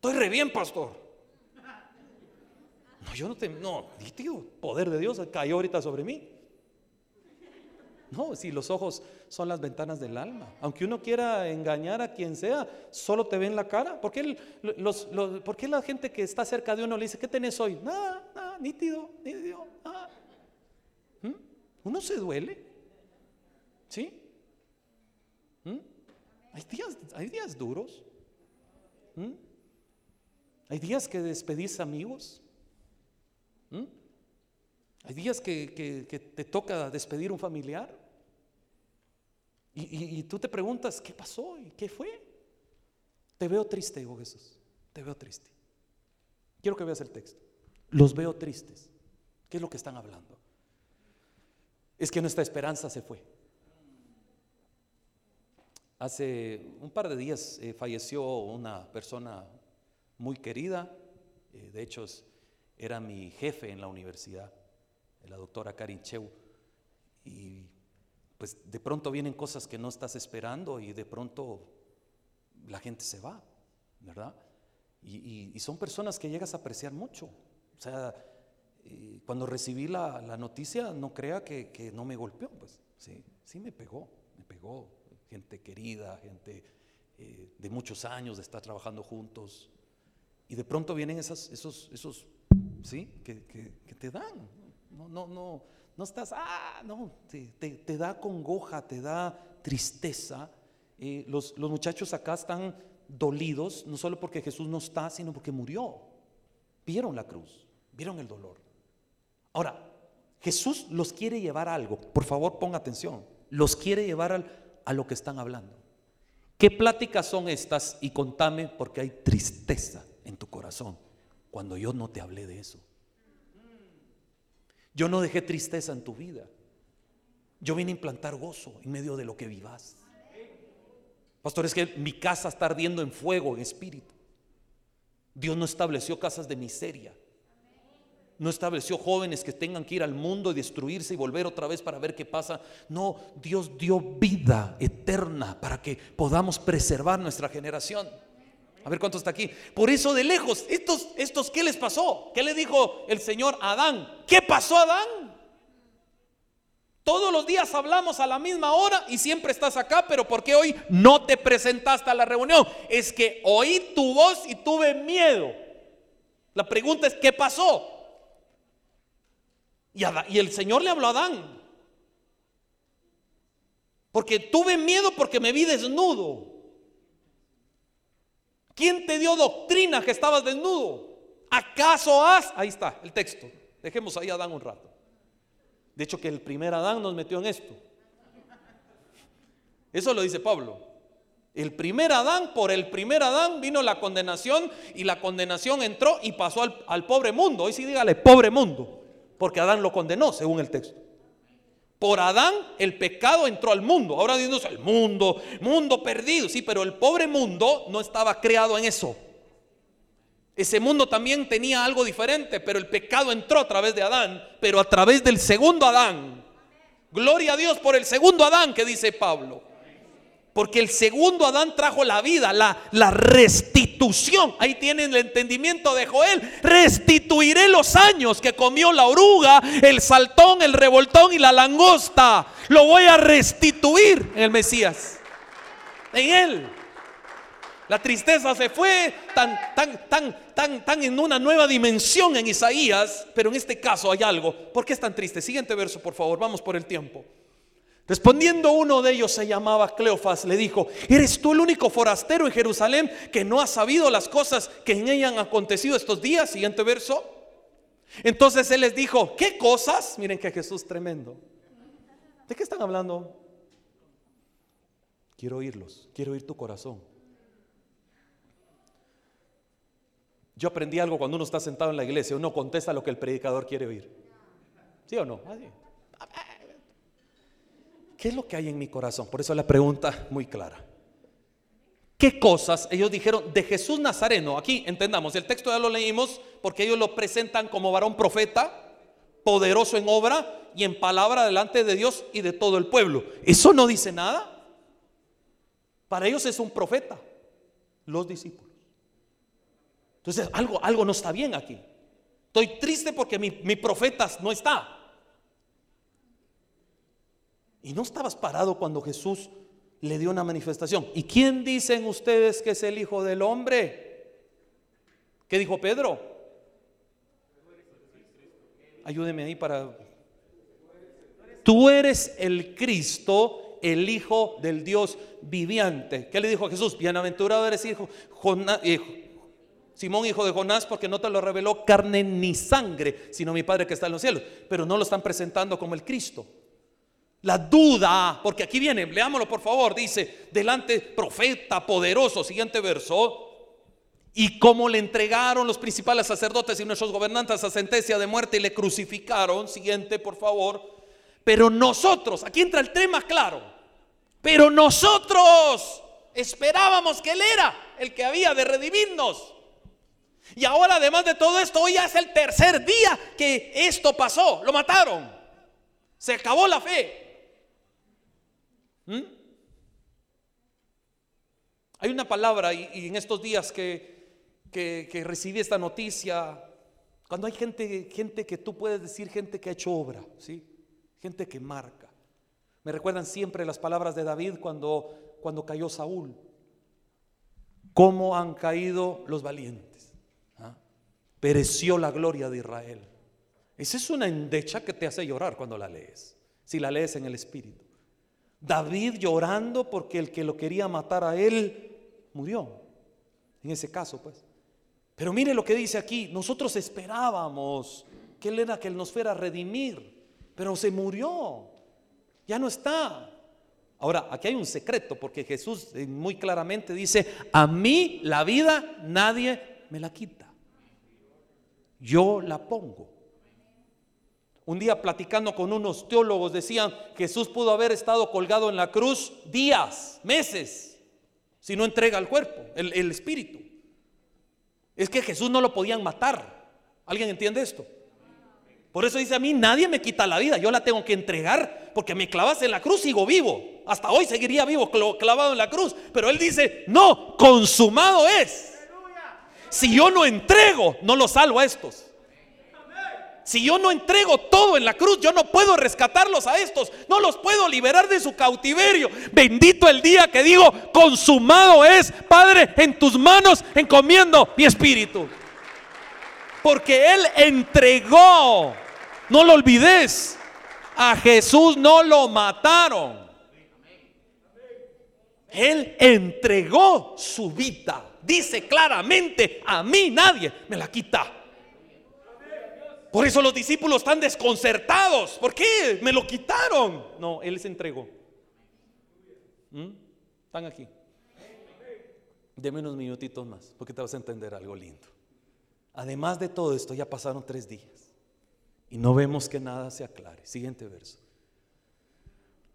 Estoy re bien, pastor. No, yo no te. No, tío, poder de Dios cayó ahorita sobre mí. No, si los ojos son las ventanas del alma. Aunque uno quiera engañar a quien sea, solo te ven la cara. ¿Por qué, los, ¿por qué la gente que está cerca de uno le dice, ¿qué tenés hoy? Nada, nada, nítido, nítido, nada. ¿Mm? Uno se duele. ¿Sí? ¿Mm? Hay, días, hay días duros. ¿Mm? Hay días que despedís amigos. Hay días que, te toca despedir un familiar. Y, tú te preguntas, ¿qué pasó? ¿Y qué fue? Te veo triste, dijo Jesús. Te veo triste. Quiero que veas el texto. Los veo tristes. ¿Qué es lo que están hablando? Es que nuestra esperanza se fue. Hace un par de días eh, falleció una persona muy querida. Eh, de hecho, era mi jefe en la universidad, la doctora Karin Cheu. Y pues de pronto vienen cosas que no estás esperando y de pronto la gente se va, ¿verdad? Y, son personas que llegas a apreciar mucho. O sea, cuando recibí la, noticia, no crea que, no me golpeó, pues sí, sí me pegó, me pegó. Gente querida, gente eh, de muchos años de estar trabajando juntos. Y de pronto vienen esas, esos, esos, ¿sí? Que, que te dan. No, no, no, no estás, ah, no, te, te, da congoja, te da tristeza. Eh, los, los muchachos acá están dolidos, no solo porque Jesús no está, sino porque murió. Vieron la cruz, vieron el dolor. Ahora, Jesús los quiere llevar a algo. Por favor, ponga atención. Los quiere llevar a lo que están hablando. ¿Qué pláticas son estas? Y contame porque hay tristeza en tu corazón cuando yo no te hablé de eso. Yo no dejé tristeza en tu vida. Yo vine a implantar gozo en medio de lo que vivas. Pastor, es que mi casa está ardiendo en fuego, en espíritu. Dios no estableció casas de miseria. No estableció jóvenes que tengan que ir al mundo y destruirse y volver otra vez para ver qué pasa. No, Dios dio vida eterna para que podamos preservar nuestra generación. A ver cuánto está aquí. Por eso de lejos, estos, estos, ¿qué les pasó? ¿Qué le dijo el Señor a Adán? ¿Qué pasó Adán? Todos los días hablamos a la misma hora y siempre estás acá, pero ¿por qué hoy no te presentaste a la reunión? Es que oí tu voz y tuve miedo. La pregunta es, ¿qué pasó? Y, y el Señor le habló a Adán. Porque tuve miedo porque me vi desnudo. ¿Quién te dio doctrina que estabas desnudo? ¿Acaso has? Ahí está el texto. Dejemos ahí a Adán un rato. De hecho que el primer Adán nos metió en esto. Eso lo dice Pablo. El primer Adán, por el primer Adán vino la condenación y la condenación entró y pasó al, al pobre mundo. Hoy sí dígale, pobre mundo, porque Adán lo condenó según el texto. Por Adán el pecado entró al mundo. Ahora dinos el mundo, mundo perdido. Sí, pero el pobre mundo no estaba creado en eso. Ese mundo también tenía algo diferente, pero el pecado entró a través de Adán, pero a través del segundo Adán. Gloria a Dios por el segundo Adán que dice Pablo. Porque el segundo Adán trajo la vida, la, restitución. Ahí tienen el entendimiento de Joel. Restituiré los años que comió la oruga, el saltón, el revoltón y la langosta. Lo voy a restituir en el Mesías. En él. La tristeza se fue tan, tan, tan, tan, tan en una nueva dimensión en Isaías. Pero en este caso hay algo. ¿Por qué es tan triste? Siguiente verso, por favor. Vamos por el tiempo. Respondiendo uno de ellos se llamaba Cleofas, le dijo, ¿eres tú el único forastero en Jerusalén que no ha sabido las cosas que en ella han acontecido estos días? Siguiente verso. Entonces él les dijo, ¿qué cosas? Miren que Jesús tremendo. ¿De qué están hablando? Quiero oírlos, quiero oír tu corazón. Yo aprendí algo cuando uno está sentado en la iglesia, uno contesta lo que el predicador quiere oír. ¿Sí o no? Así. ¿Qué es lo que hay en mi corazón? Por eso la pregunta muy clara. ¿Qué cosas ellos dijeron de Jesús Nazareno? Aquí entendamos, el texto ya lo leímos porque ellos lo presentan como varón profeta, poderoso en obra y en palabra delante de Dios y de todo el pueblo. ¿Eso no dice nada? Para ellos es un profeta, los discípulos. Entonces algo, algo no está bien aquí. Estoy triste porque mi, mi profeta no está. Y no estabas parado cuando Jesús le dio una manifestación. ¿Y quién dicen ustedes que es el Hijo del Hombre? ¿Qué dijo Pedro? Ayúdeme ahí para... Tú eres el Cristo, el Hijo del Dios viviente. ¿Qué le dijo Jesús? Bienaventurado eres hijo, eh, Simón, hijo de Jonás, porque no te lo reveló carne ni sangre, sino mi Padre que está en los cielos. Pero no lo están presentando como el Cristo. La duda, porque aquí viene, leámoslo por favor, dice, delante profeta poderoso, siguiente verso, y como le entregaron los principales sacerdotes y nuestros gobernantes a sentencia de muerte y le crucificaron, siguiente por favor, pero nosotros, aquí entra el tema claro, pero nosotros esperábamos que Él era el que había de redimirnos. Y ahora además de todo esto, hoy ya es el tercer día que esto pasó, lo mataron, se acabó la fe. ¿Mm? Hay una palabra y, en estos días que, que, recibí esta noticia, cuando hay gente, gente que tú puedes decir, gente que ha hecho obra, ¿sí? gente que marca. Me recuerdan siempre las palabras de David cuando, cuando cayó Saúl. ¿Cómo han caído los valientes? ¿Ah? Pereció la gloria de Israel. Esa es una endecha que te hace llorar cuando la lees, si la lees en el Espíritu. David llorando porque el que lo quería matar a él murió. En ese caso, pues. Pero mire lo que dice aquí. Nosotros esperábamos que él era que él nos fuera a redimir, pero se murió. Ya no está. Ahora, aquí hay un secreto porque Jesús eh, muy claramente dice, a mí la vida nadie me la quita. Yo la pongo. Un día platicando con unos teólogos decían, Jesús pudo haber estado colgado en la cruz días, meses, si no entrega el cuerpo, el, el espíritu. Es que Jesús no lo podían matar. ¿Alguien entiende esto? Por eso dice a mí, nadie me quita la vida, yo la tengo que entregar, porque me clavas en la cruz, sigo vivo. Hasta hoy seguiría vivo, clavado en la cruz. Pero él dice, no, consumado es. Si yo no entrego, no lo salvo a estos. Si yo no entrego todo en la cruz, yo no puedo rescatarlos a estos, no los puedo liberar de su cautiverio. Bendito el día que digo, consumado es, Padre, en tus manos encomiendo mi espíritu. Porque Él entregó, no lo olvides, a Jesús no lo mataron. Él entregó su vida. Dice claramente, a mí nadie me la quita. Por eso los discípulos están desconcertados. ¿Por qué? Me lo quitaron. No, Él se entregó. ¿Mm? Están aquí. Deme unos minutitos más, porque te vas a entender algo lindo. Además de todo esto, ya pasaron tres días. Y no vemos que nada se aclare. Siguiente verso.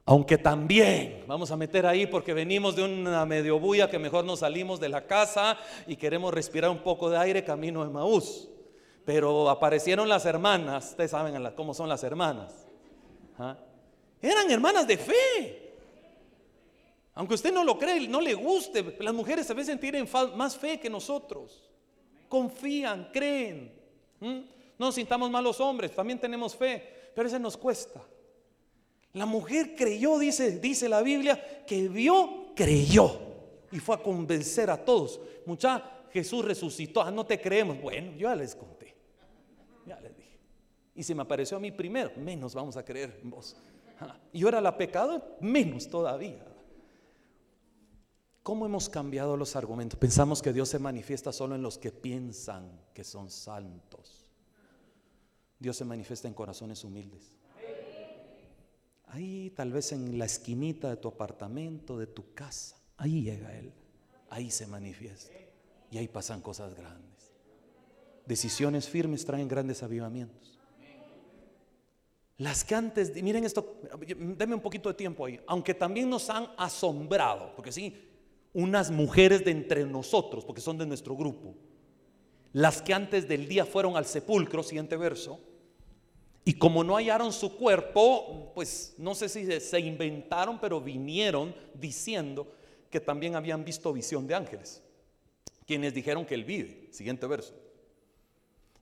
Aunque también, vamos a meter ahí porque venimos de una medio bulla que mejor nos salimos de la casa y queremos respirar un poco de aire camino de Maús. Pero aparecieron las hermanas, ustedes saben cómo son las hermanas. ¿ah? Eran hermanas de fe. Aunque usted no lo cree, no le guste, las mujeres a veces tienen más fe que nosotros. Confían, creen. No nos sintamos malos hombres, también tenemos fe, pero eso nos cuesta. La mujer creyó, dice, dice la Biblia, que vio, creyó. Y fue a convencer a todos. Mucha Jesús resucitó. Ah, no te creemos. Bueno, yo ya les. Ya les dije. Y si me apareció a mí primero, menos vamos a creer en vos. Y yo era la pecado, menos todavía. ¿Cómo hemos cambiado los argumentos? Pensamos que Dios se manifiesta solo en los que piensan que son santos. Dios se manifiesta en corazones humildes. Ahí tal vez en la esquinita de tu apartamento, de tu casa, ahí llega Él, ahí se manifiesta y ahí pasan cosas grandes. Decisiones firmes traen grandes avivamientos. Las que antes, miren esto, denme un poquito de tiempo ahí, aunque también nos han asombrado, porque sí, unas mujeres de entre nosotros, porque son de nuestro grupo, las que antes del día fueron al sepulcro, siguiente verso, y como no hallaron su cuerpo, pues no sé si se inventaron, pero vinieron diciendo que también habían visto visión de ángeles, quienes dijeron que él vive. Siguiente verso.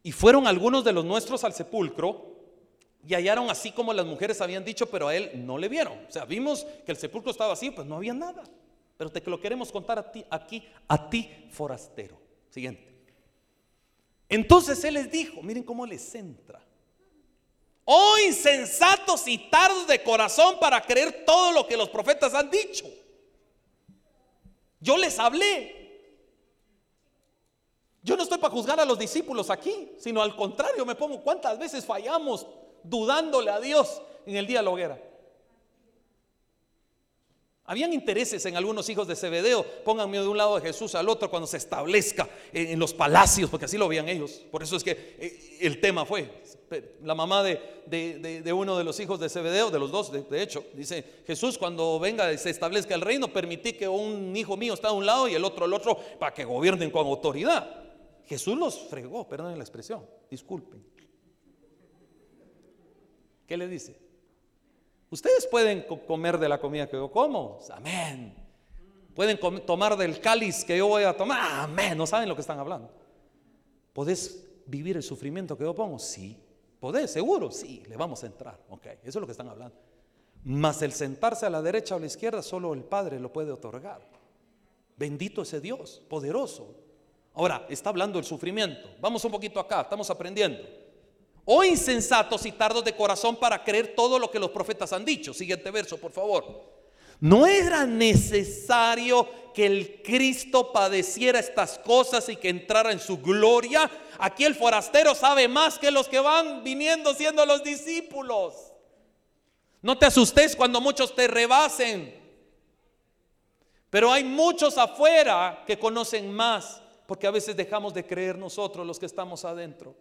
Y fueron algunos de los nuestros al sepulcro y hallaron así como las mujeres habían dicho, pero a él no le vieron. O sea, vimos que el sepulcro estaba así, pues no había nada. Pero te lo queremos contar a ti, aquí, a ti, forastero. Siguiente. Entonces él les dijo, miren cómo les entra. Oh insensatos y tardos de corazón para creer todo lo que los profetas han dicho. Yo les hablé. Yo no estoy para juzgar a los discípulos aquí, sino al contrario, me pongo cuántas veces fallamos dudándole a Dios en el día de la hoguera. Habían intereses en algunos hijos de Zebedeo. Pónganme de un lado de Jesús al otro cuando se establezca en los palacios, porque así lo veían ellos. Por eso es que eh, el tema fue. La mamá de, uno de los hijos de Zebedeo, de los dos, de, hecho, dice: Jesús, cuando venga y se establezca el reino, permití que un hijo mío está a un lado y el otro al otro para que gobiernen con autoridad. Jesús los fregó, perdonen la expresión, disculpen. ¿Qué le dice? Ustedes pueden comer de la comida que yo como. Amén. Pueden tomar del cáliz que yo voy a tomar. Amén. No saben lo que están hablando. ¿Podés vivir el sufrimiento que yo pongo? Sí. ¿Podés? ¿Seguro? Sí. Le vamos a entrar. Ok. Eso es lo que están hablando. Mas el sentarse a la derecha o a la izquierda solo el Padre lo puede otorgar. Bendito ese Dios, poderoso. Ahora, está hablando del sufrimiento. Vamos un poquito acá, estamos aprendiendo. O oh, insensatos y tardos de corazón para creer todo lo que los profetas han dicho. Siguiente verso, por favor. No era necesario que el Cristo padeciera estas cosas y que entrara en su gloria. Aquí el forastero sabe más que los que van viniendo siendo los discípulos. No te asustes cuando muchos te rebasen. Pero hay muchos afuera que conocen más, porque a veces dejamos de creer nosotros los que estamos adentro.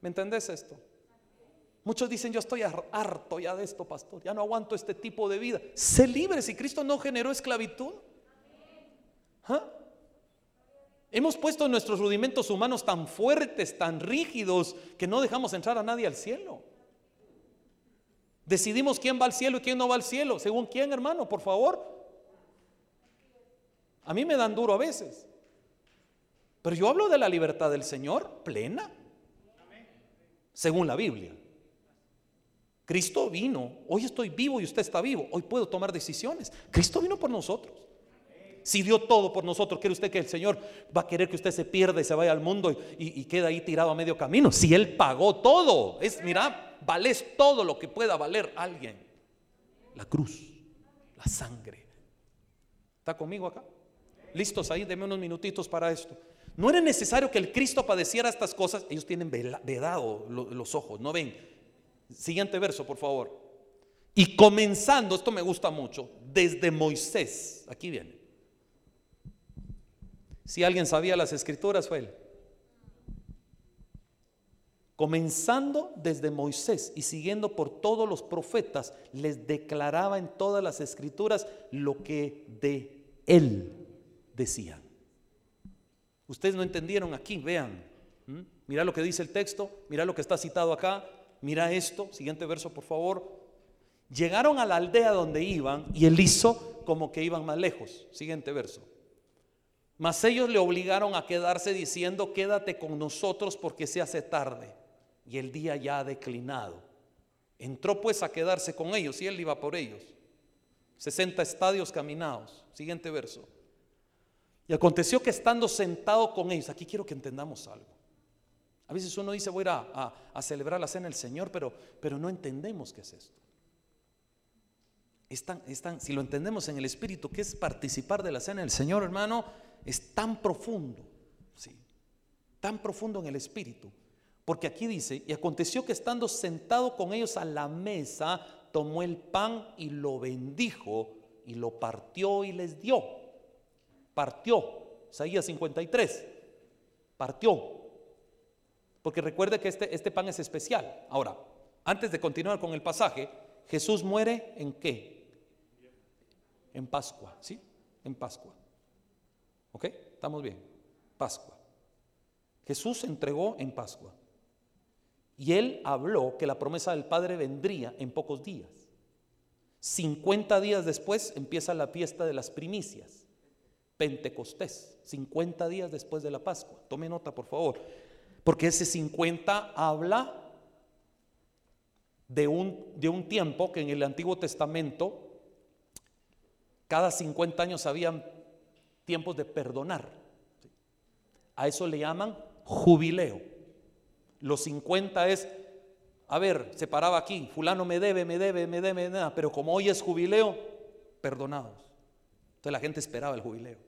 ¿Me entendés esto? Muchos dicen, yo estoy harto ya de esto, pastor, ya no aguanto este tipo de vida. Sé libre si Cristo no generó esclavitud. ¿Ah? Hemos puesto nuestros rudimentos humanos tan fuertes, tan rígidos, que no dejamos entrar a nadie al cielo. Decidimos quién va al cielo y quién no va al cielo. ¿Según quién, hermano? Por favor. A mí me dan duro a veces. Pero yo hablo de la libertad del Señor plena según la Biblia. Cristo vino, hoy estoy vivo y usted está vivo, hoy puedo tomar decisiones. Cristo vino por nosotros. Si dio todo por nosotros, ¿cree usted que el Señor va a querer que usted se pierda y se vaya al mundo y, quede ahí tirado a medio camino? Si Él pagó todo, es, mira, vales todo lo que pueda valer alguien. La cruz, la sangre. ¿Está conmigo acá? ¿Listos ahí? Deme unos minutitos para esto. No era necesario que el Cristo padeciera estas cosas. Ellos tienen vedado los ojos, no ven. Siguiente verso, por favor. Y comenzando, esto me gusta mucho, desde Moisés. Aquí viene. Si alguien sabía las escrituras, fue él. Comenzando desde Moisés y siguiendo por todos los profetas, les declaraba en todas las escrituras lo que de él decían. Ustedes no entendieron aquí, vean. Mira lo que dice el texto, mira lo que está citado acá, mira esto, siguiente verso por favor. Llegaron a la aldea donde iban y él hizo como que iban más lejos. Siguiente verso. Mas ellos le obligaron a quedarse diciendo, quédate con nosotros porque se hace tarde y el día ya ha declinado. Entró pues a quedarse con ellos y él iba por ellos. 60 estadios caminados. Siguiente verso. Y aconteció que estando sentado con ellos, aquí quiero que entendamos algo. A veces uno dice, voy a ir a, celebrar la cena del Señor, pero, pero no entendemos qué es esto. Es si lo entendemos en el Espíritu, ¿qué es participar de la cena del Señor, hermano? Es tan profundo, ¿sí? tan profundo en el Espíritu. Porque aquí dice, y aconteció que estando sentado con ellos a la mesa, tomó el pan y lo bendijo y lo partió y les dio. Partió. Isaías 53. Partió. Porque recuerde que este, este pan es especial. Ahora, antes de continuar con el pasaje, Jesús muere en qué? En Pascua, ¿sí? En Pascua. ¿Ok? Estamos bien. Pascua. Jesús se entregó en Pascua. Y él habló que la promesa del Padre vendría en pocos días. 50 días después empieza la fiesta de las primicias, Pentecostés, 50 días después de la Pascua. Tome nota, por favor, porque ese 50 habla de un, de un tiempo que en el Antiguo Testamento, cada 50 años habían tiempos de perdonar. A eso le llaman jubileo. Los 50 es, a ver, se paraba aquí, fulano me debe, me debe, me debe, nada, pero como hoy es jubileo, perdonados. Entonces la gente esperaba el jubileo.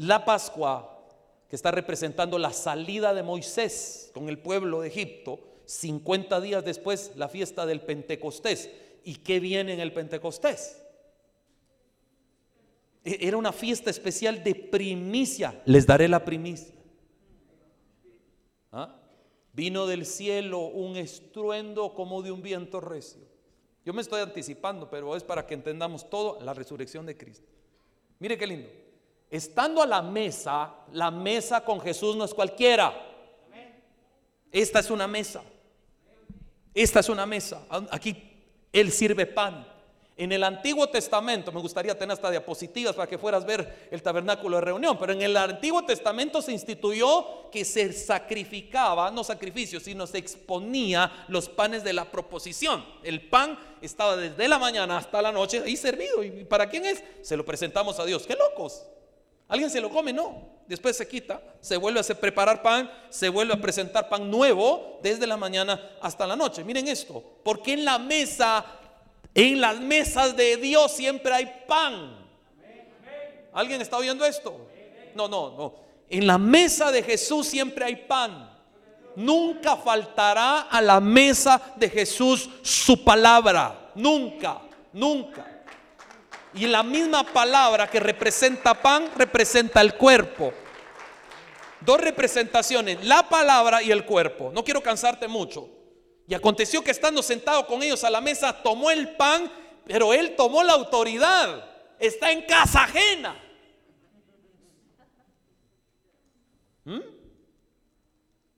La Pascua, que está representando la salida de Moisés con el pueblo de Egipto, 50 días después la fiesta del Pentecostés. ¿Y qué viene en el Pentecostés? E-, era una fiesta especial de primicia. Les daré la primicia. ¿Ah? Vino del cielo un estruendo como de un viento recio. Yo me estoy anticipando, pero es para que entendamos todo la resurrección de Cristo. Mire qué lindo. Estando a la mesa, la mesa con Jesús no es cualquiera. Esta es una mesa. Esta es una mesa. Aquí Él sirve pan. En el Antiguo Testamento, me gustaría tener hasta diapositivas para que fueras ver el tabernáculo de reunión, pero en el Antiguo Testamento se instituyó que se sacrificaba, no sacrificio, sino se exponía los panes de la proposición. El pan estaba desde la mañana hasta la noche ahí servido. ¿Y para quién es? Se lo presentamos a Dios. ¡Qué locos! ¿Alguien se lo come? No. Después se quita, se vuelve a preparar pan, se vuelve a presentar pan nuevo desde la mañana hasta la noche. Miren esto, porque en la mesa en las mesas de Dios siempre hay pan. ¿Alguien está oyendo esto? No, no, no. En la mesa de Jesús siempre hay pan. Nunca faltará a la mesa de Jesús su palabra. Nunca, nunca. Y la misma palabra que representa pan representa el cuerpo. Dos representaciones, la palabra y el cuerpo. No quiero cansarte mucho. Y aconteció que estando sentado con ellos a la mesa, tomó el pan, pero él tomó la autoridad. Está en casa ajena. ¿Mm?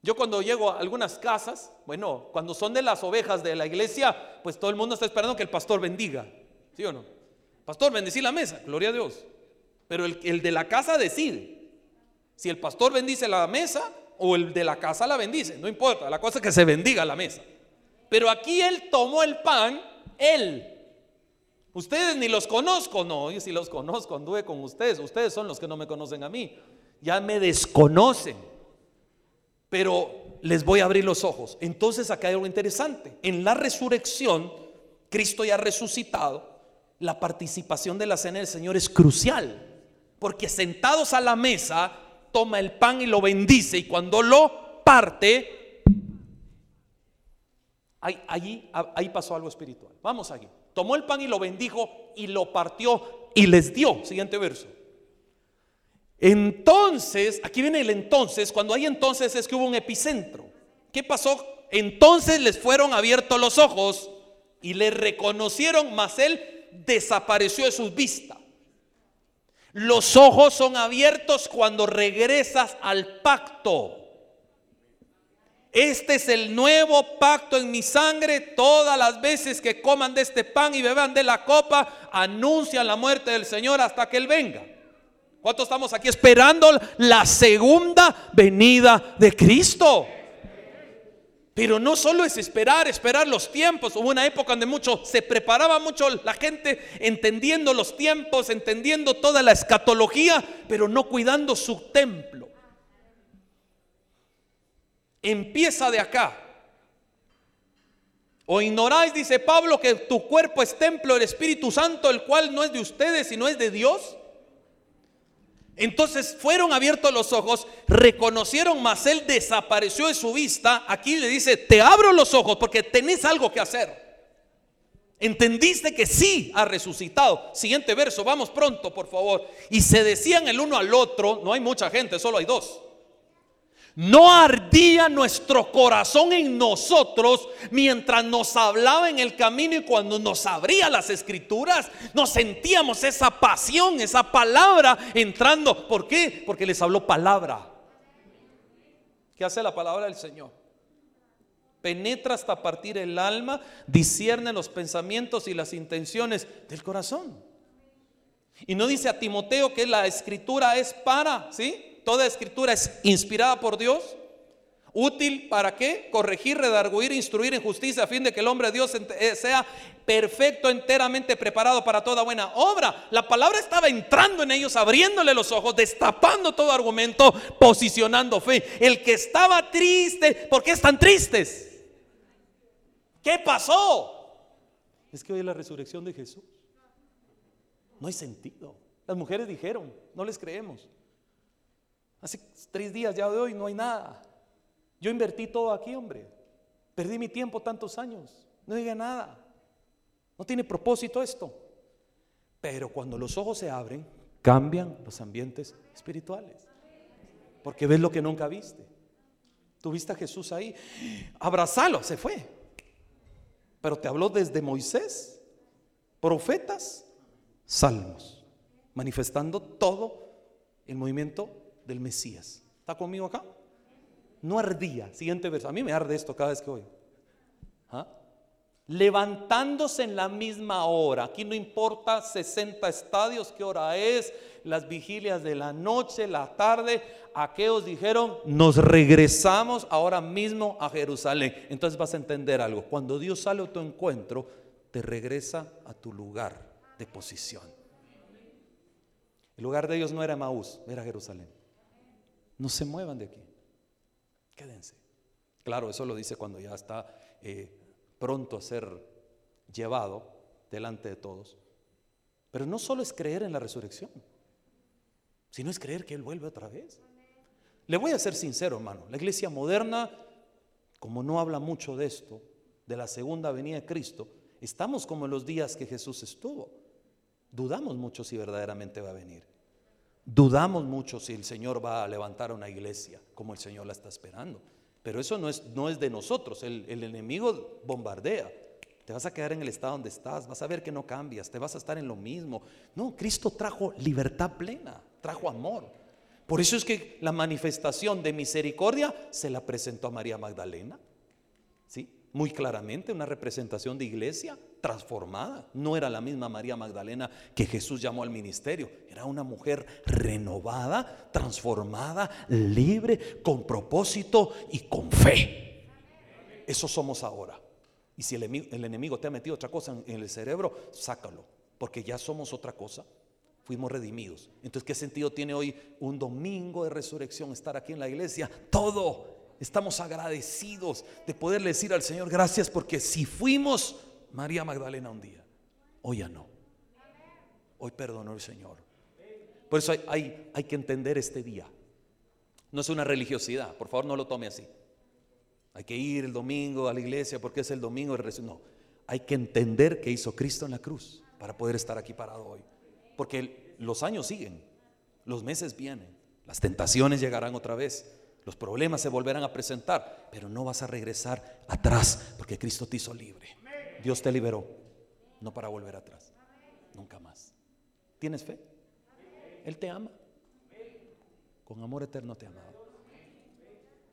Yo cuando llego a algunas casas, bueno, cuando son de las ovejas de la iglesia, pues todo el mundo está esperando que el pastor bendiga. ¿Sí o no? Pastor, bendecí la mesa, gloria a Dios. Pero el, el de la casa decide. Si el pastor bendice la mesa o el de la casa la bendice, no importa, la cosa es que se bendiga la mesa. Pero aquí él tomó el pan, él. Ustedes ni los conozco, no, yo sí los conozco, anduve con ustedes, ustedes son los que no me conocen a mí, ya me desconocen, pero les voy a abrir los ojos. Entonces acá hay algo interesante, en la resurrección, Cristo ya resucitado, la participación de la cena del Señor es crucial, porque sentados a la mesa, toma el pan y lo bendice y cuando lo parte, Ahí, ahí, pasó algo espiritual. Vamos aquí. Tomó el pan y lo bendijo y lo partió y les dio. Siguiente verso. Entonces, aquí viene el entonces, cuando hay entonces es que hubo un epicentro. ¿Qué pasó? Entonces les fueron abiertos los ojos y le reconocieron, mas él desapareció de sus vistas. Los ojos son abiertos cuando regresas al pacto. Este es el nuevo pacto en mi sangre. Todas las veces que coman de este pan y beban de la copa, anuncian la muerte del Señor hasta que Él venga. ¿Cuántos estamos aquí esperando la segunda venida de Cristo? Pero no solo es esperar, esperar los tiempos. Hubo una época donde mucho se preparaba mucho la gente entendiendo los tiempos, entendiendo toda la escatología, pero no cuidando su templo. Empieza de acá. O ignoráis, dice Pablo, que tu cuerpo es templo del Espíritu Santo, el cual no es de ustedes, sino es de Dios. Entonces fueron abiertos los ojos, reconocieron, mas él desapareció de su vista. Aquí le dice, te abro los ojos porque tenés algo que hacer. Entendiste que sí ha resucitado. Siguiente verso, vamos pronto, por favor. Y se decían el uno al otro, no hay mucha gente, solo hay dos. No ardía nuestro corazón en nosotros mientras nos hablaba en el camino y cuando nos abría las escrituras, nos sentíamos esa pasión, esa palabra entrando. ¿Por qué? Porque les habló palabra. ¿Qué hace la palabra del Señor? Penetra hasta partir el alma, discierne los pensamientos y las intenciones del corazón. Y no dice a Timoteo que la escritura es para, ¿sí? Toda escritura es inspirada por Dios, útil para qué? Corregir, redarguir, instruir en justicia a fin de que el hombre de Dios eh, sea perfecto, enteramente preparado para toda buena obra. La palabra estaba entrando en ellos, abriéndole los ojos, destapando todo argumento, posicionando fe. El que estaba triste, ¿por qué están tristes? ¿Qué pasó? Es que hoy la resurrección de Jesús. No hay sentido. Las mujeres dijeron, no les creemos. Hace tres días ya de hoy no hay nada. Yo invertí todo aquí, hombre. Perdí mi tiempo tantos años. No diga nada. No tiene propósito esto. Pero cuando los ojos se abren, cambian los ambientes espirituales. Porque ves lo que nunca viste. Tuviste a Jesús ahí. Abrazalo, se fue. Pero te habló desde Moisés, profetas, salmos, manifestando todo el movimiento del Mesías. ¿Está conmigo acá? No ardía. Siguiente verso. A mí me arde esto cada vez que oigo. ¿Ah? Levantándose en la misma hora. Aquí no importa 60 estadios, qué hora es, las vigilias de la noche, la tarde. Aquellos dijeron, nos regresamos ahora mismo a Jerusalén. Entonces vas a entender algo. Cuando Dios sale a tu encuentro, te regresa a tu lugar de posición. El lugar de ellos no era Maús, era Jerusalén. No se muevan de aquí. Quédense. Claro, eso lo dice cuando ya está eh, pronto a ser llevado delante de todos. Pero no solo es creer en la resurrección, sino es creer que Él vuelve otra vez. Le voy a ser sincero, hermano. La iglesia moderna, como no habla mucho de esto, de la segunda venida de Cristo, estamos como en los días que Jesús estuvo. Dudamos mucho si verdaderamente va a venir. Dudamos mucho si el Señor va a levantar una iglesia como el Señor la está esperando. Pero eso no es, no es de nosotros. El, el, enemigo bombardea. Te vas a quedar en el estado donde estás. Vas a ver que no cambias. Te vas a estar en lo mismo. No, Cristo trajo libertad plena. Trajo amor. Por eso es que la manifestación de misericordia se la presentó a María Magdalena. ¿Sí? Muy claramente una representación de iglesia transformada. No era la misma María Magdalena que Jesús llamó al ministerio. Era una mujer renovada, transformada, libre, con propósito y con fe. Eso somos ahora. Y si el enemigo, te ha metido otra cosa en el cerebro, sácalo, porque ya somos otra cosa. Fuimos redimidos. Entonces, ¿qué sentido tiene hoy un domingo de resurrección estar aquí en la iglesia? Todo. Estamos agradecidos de poderle decir al Señor gracias porque si fuimos María Magdalena un día. Hoy ya no. Hoy perdonó el Señor. Por eso hay, hay, que entender este día. No es una religiosidad, por favor no lo tome así. Hay que ir el domingo a la iglesia porque es el domingo No, hay que entender que hizo Cristo en la cruz para poder estar aquí parado hoy. Porque los años siguen, los meses vienen, las tentaciones llegarán otra vez, los problemas se volverán a presentar, pero no vas a regresar atrás porque Cristo te hizo libre. Dios te liberó, no para volver atrás, nunca más. ¿Tienes fe? Él te ama. Con amor eterno te amado.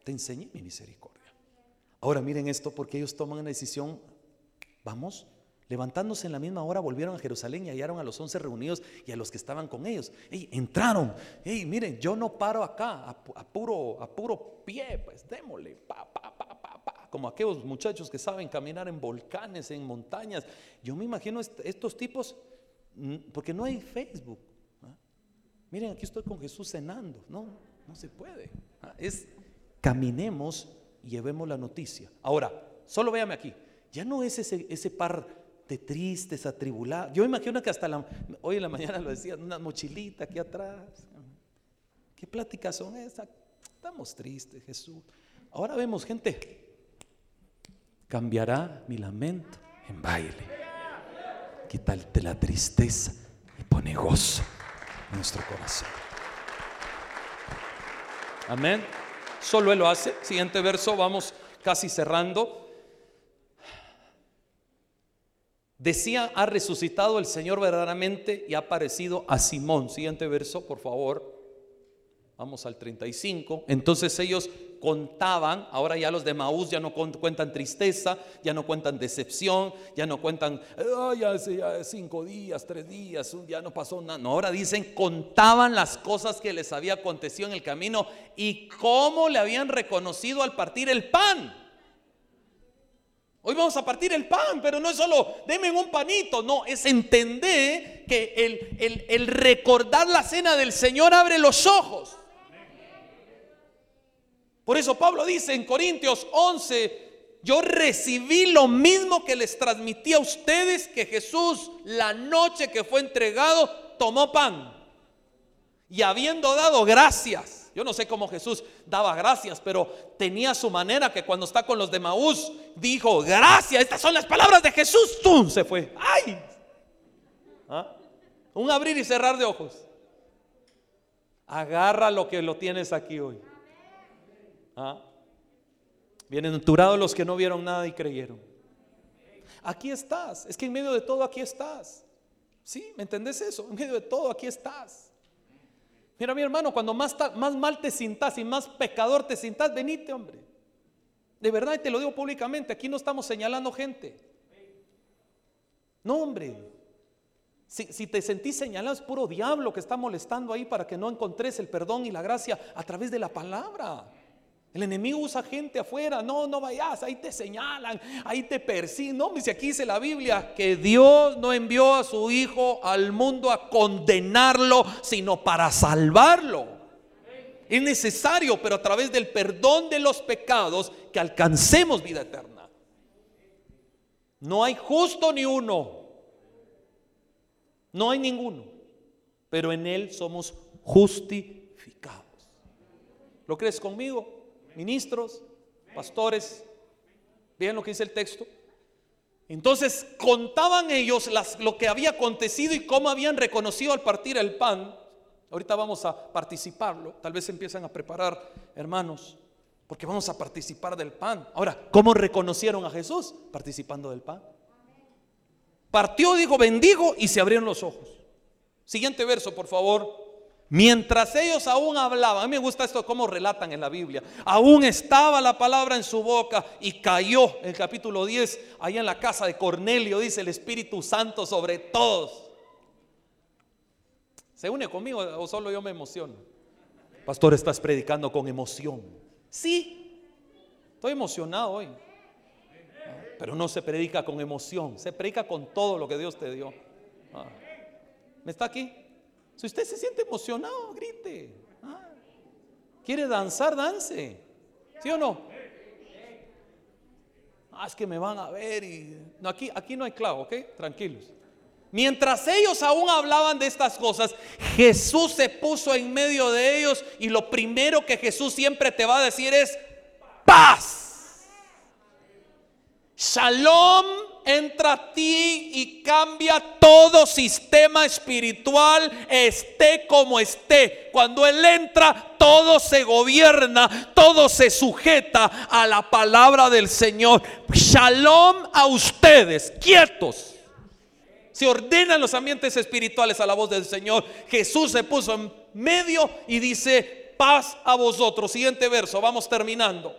Te enseñé mi misericordia. Ahora miren esto, porque ellos toman una decisión, vamos, levantándose en la misma hora, volvieron a Jerusalén y hallaron a los once reunidos y a los que estaban con ellos. entraron, hey, miren, yo no paro acá, a, puro, a puro pie, pues démosle, pa, pa, pa, como aquellos muchachos que saben caminar en volcanes, en montañas. Yo me imagino estos tipos, mm, porque no hay Facebook. ¿ah? Miren, aquí estoy con Jesús cenando, no, no se puede. ¿ah? Es caminemos y llevemos la noticia. Ahora, solo véame aquí. Ya no es ese, par de tristes, atribulados. Yo imagino que hasta hoy en la mañana lo decía, una mochilita aquí atrás. ¿Qué pláticas son esas? Estamos tristes, Jesús. Ahora vemos gente. Cambiará mi lamento en baile. Quítate la tristeza y pone gozo en nuestro corazón. Amén. Solo Él lo hace. Siguiente verso, vamos casi cerrando. Decía, ha resucitado el Señor verdaderamente y ha aparecido a Simón. Siguiente verso, por favor. Vamos al 35. Entonces ellos contaban, ahora ya los de Maús ya no cuentan tristeza, ya no cuentan decepción, ya no cuentan, ya, ya cinco días, tres días, día no pasó nada. No, ahora dicen, contaban las cosas que les había acontecido en el camino y cómo le habían reconocido al partir el pan. Hoy vamos a partir el pan, pero no es solo, denme un panito, no, es entender que el, el, el recordar la cena del Señor abre los ojos. Por eso Pablo dice en Corintios 11, yo recibí lo mismo que les transmití a ustedes, que Jesús la noche que fue entregado tomó pan y habiendo dado gracias. Yo no sé cómo Jesús daba gracias, pero tenía su manera que cuando está con los de Maús dijo, gracias, estas son las palabras de Jesús. ¡Tum! Se fue. ¡Ay! ¿Ah? Un abrir y cerrar de ojos. Agarra lo que lo tienes aquí hoy. ¿Ah? Bienaventurados los que no vieron nada y creyeron. Aquí estás. Es que en medio de todo aquí estás. ¿Sí? ¿Me entendés eso? En medio de todo aquí estás. Mira, mi hermano, cuando más, mal te sintas y más pecador te sintas, venite, hombre. De verdad, y te lo digo públicamente, aquí no estamos señalando gente. No, hombre. Si, si, te sentís señalado es puro diablo que está molestando ahí para que no encontres el perdón y la gracia a través de la palabra. El enemigo usa gente afuera, no, no vayas, ahí te señalan, ahí te persiguen. No, dice aquí dice la Biblia que Dios no envió a su Hijo al mundo a condenarlo, sino para salvarlo. Es necesario, pero a través del perdón de los pecados, que alcancemos vida eterna. No hay justo ni uno, no hay ninguno, pero en Él somos justificados. ¿Lo crees conmigo? Ministros, pastores. Vean lo que dice el texto. Entonces contaban ellos lo que había acontecido y cómo habían reconocido al partir el pan. Ahorita vamos a participarlo. Tal vez empiezan a preparar, hermanos, porque vamos a participar del pan. Ahora, ¿cómo reconocieron a Jesús? Participando del pan. Partió, dijo, bendigo y se abrieron los ojos. Siguiente verso, por favor. Mientras ellos aún hablaban, a mí me gusta esto como relatan en la Biblia, aún estaba la palabra en su boca y cayó, en el capítulo 10, allá en la casa de Cornelio, dice el Espíritu Santo sobre todos. ¿Se une conmigo o solo yo me emociono? Pastor, estás predicando con emoción. Sí, estoy emocionado hoy. Pero no se predica con emoción, se predica con todo lo que Dios te dio. Ah. ¿Me está aquí? Si usted se siente emocionado, grite. Ah. ¿Quiere danzar? Dance. ¿Sí o no? Ah, es que me van a ver y... No, aquí, aquí no hay clavo, ¿ok? Tranquilos. Mientras ellos aún hablaban de estas cosas, Jesús se puso en medio de ellos y lo primero que Jesús siempre te va a decir es paz. Shalom entra a ti y cambia todo sistema espiritual, esté como esté. Cuando Él entra, todo se gobierna, todo se sujeta a la palabra del Señor. Shalom a ustedes, quietos. Se ordenan los ambientes espirituales a la voz del Señor. Jesús se puso en medio y dice, paz a vosotros. Siguiente verso, vamos terminando.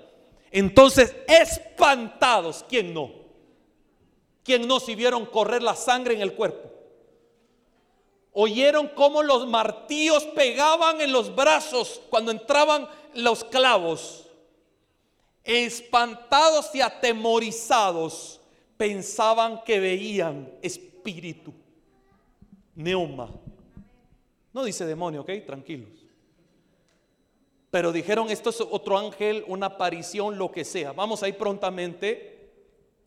Entonces, espantados, ¿quién no? ¿Quién no si vieron correr la sangre en el cuerpo? Oyeron cómo los martillos pegaban en los brazos cuando entraban los clavos. Espantados y atemorizados, pensaban que veían espíritu, neuma. No dice demonio, ok, tranquilos. Pero dijeron, esto es otro ángel, una aparición, lo que sea. Vamos a ir prontamente.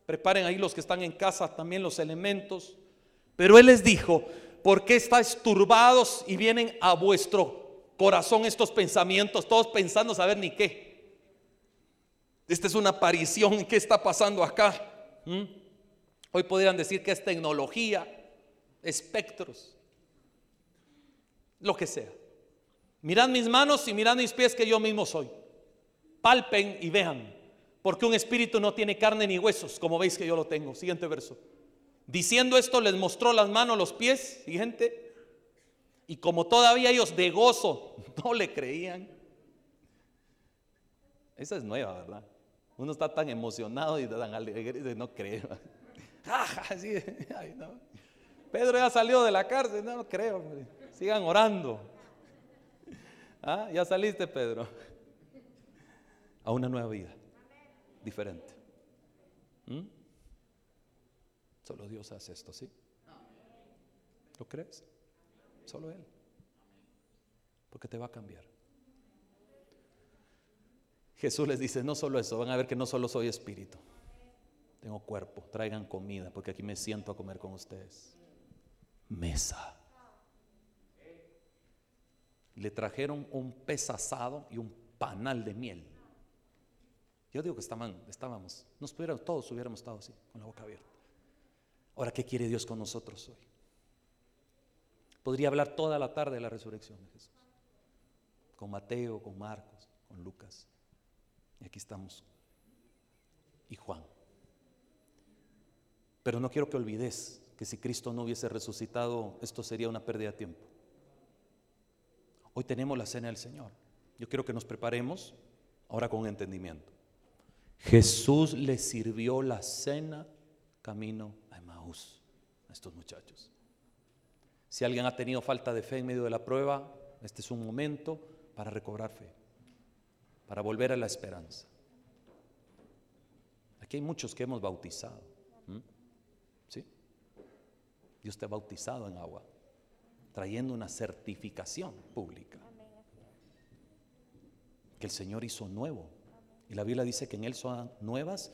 Preparen ahí los que están en casa también los elementos. Pero él les dijo, ¿por qué estáis turbados y vienen a vuestro corazón estos pensamientos? Todos pensando saber ni qué. Esta es una aparición. ¿Qué está pasando acá? ¿Mm? Hoy podrían decir que es tecnología, espectros, lo que sea. Mirad mis manos y mirad mis pies que yo mismo soy. Palpen y vean, porque un espíritu no tiene carne ni huesos, como veis que yo lo tengo. Siguiente verso. Diciendo esto les mostró las manos, los pies, siguiente. Y como todavía ellos de gozo no le creían. Esa es nueva, ¿verdad? Uno está tan emocionado y tan alegre de no creer. Pedro ya salió de la cárcel, no creo. Sigan orando. Ah, ya saliste, Pedro. A una nueva vida. Diferente. ¿Mm? Solo Dios hace esto, ¿sí? ¿Lo crees? Solo Él. Porque te va a cambiar. Jesús les dice, no solo eso, van a ver que no solo soy espíritu, tengo cuerpo, traigan comida, porque aquí me siento a comer con ustedes. Mesa le trajeron un pez asado y un panal de miel. Yo digo que estábamos, nos todos hubiéramos estado así, con la boca abierta. Ahora, ¿qué quiere Dios con nosotros hoy? Podría hablar toda la tarde de la resurrección de Jesús. Con Mateo, con Marcos, con Lucas. Y aquí estamos. Y Juan. Pero no quiero que olvides que si Cristo no hubiese resucitado, esto sería una pérdida de tiempo. Hoy tenemos la cena del Señor. Yo quiero que nos preparemos ahora con entendimiento. Jesús le sirvió la cena camino a Emmaús a estos muchachos. Si alguien ha tenido falta de fe en medio de la prueba, este es un momento para recobrar fe, para volver a la esperanza. Aquí hay muchos que hemos bautizado. ¿Sí? Dios te ha bautizado en agua trayendo una certificación pública. Que el Señor hizo nuevo. Y la Biblia dice que en Él son nuevas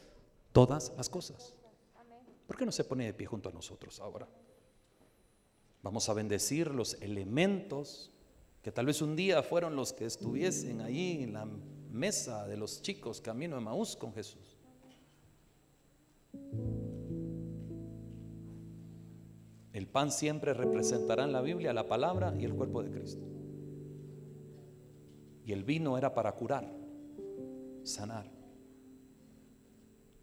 todas las cosas. ¿Por qué no se pone de pie junto a nosotros ahora? Vamos a bendecir los elementos que tal vez un día fueron los que estuviesen ahí en la mesa de los chicos camino de Maús con Jesús. El pan siempre representará en la Biblia la palabra y el cuerpo de Cristo. Y el vino era para curar, sanar,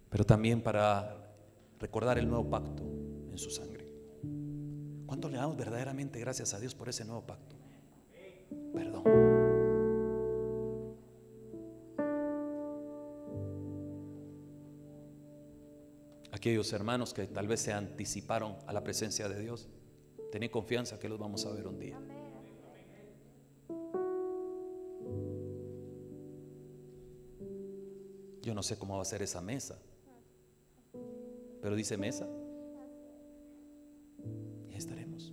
pero también para recordar el nuevo pacto en su sangre. ¿Cuánto le damos verdaderamente gracias a Dios por ese nuevo pacto? Perdón. aquellos hermanos que tal vez se anticiparon a la presencia de Dios. Tened confianza que los vamos a ver un día. Yo no sé cómo va a ser esa mesa, pero dice mesa. Y estaremos.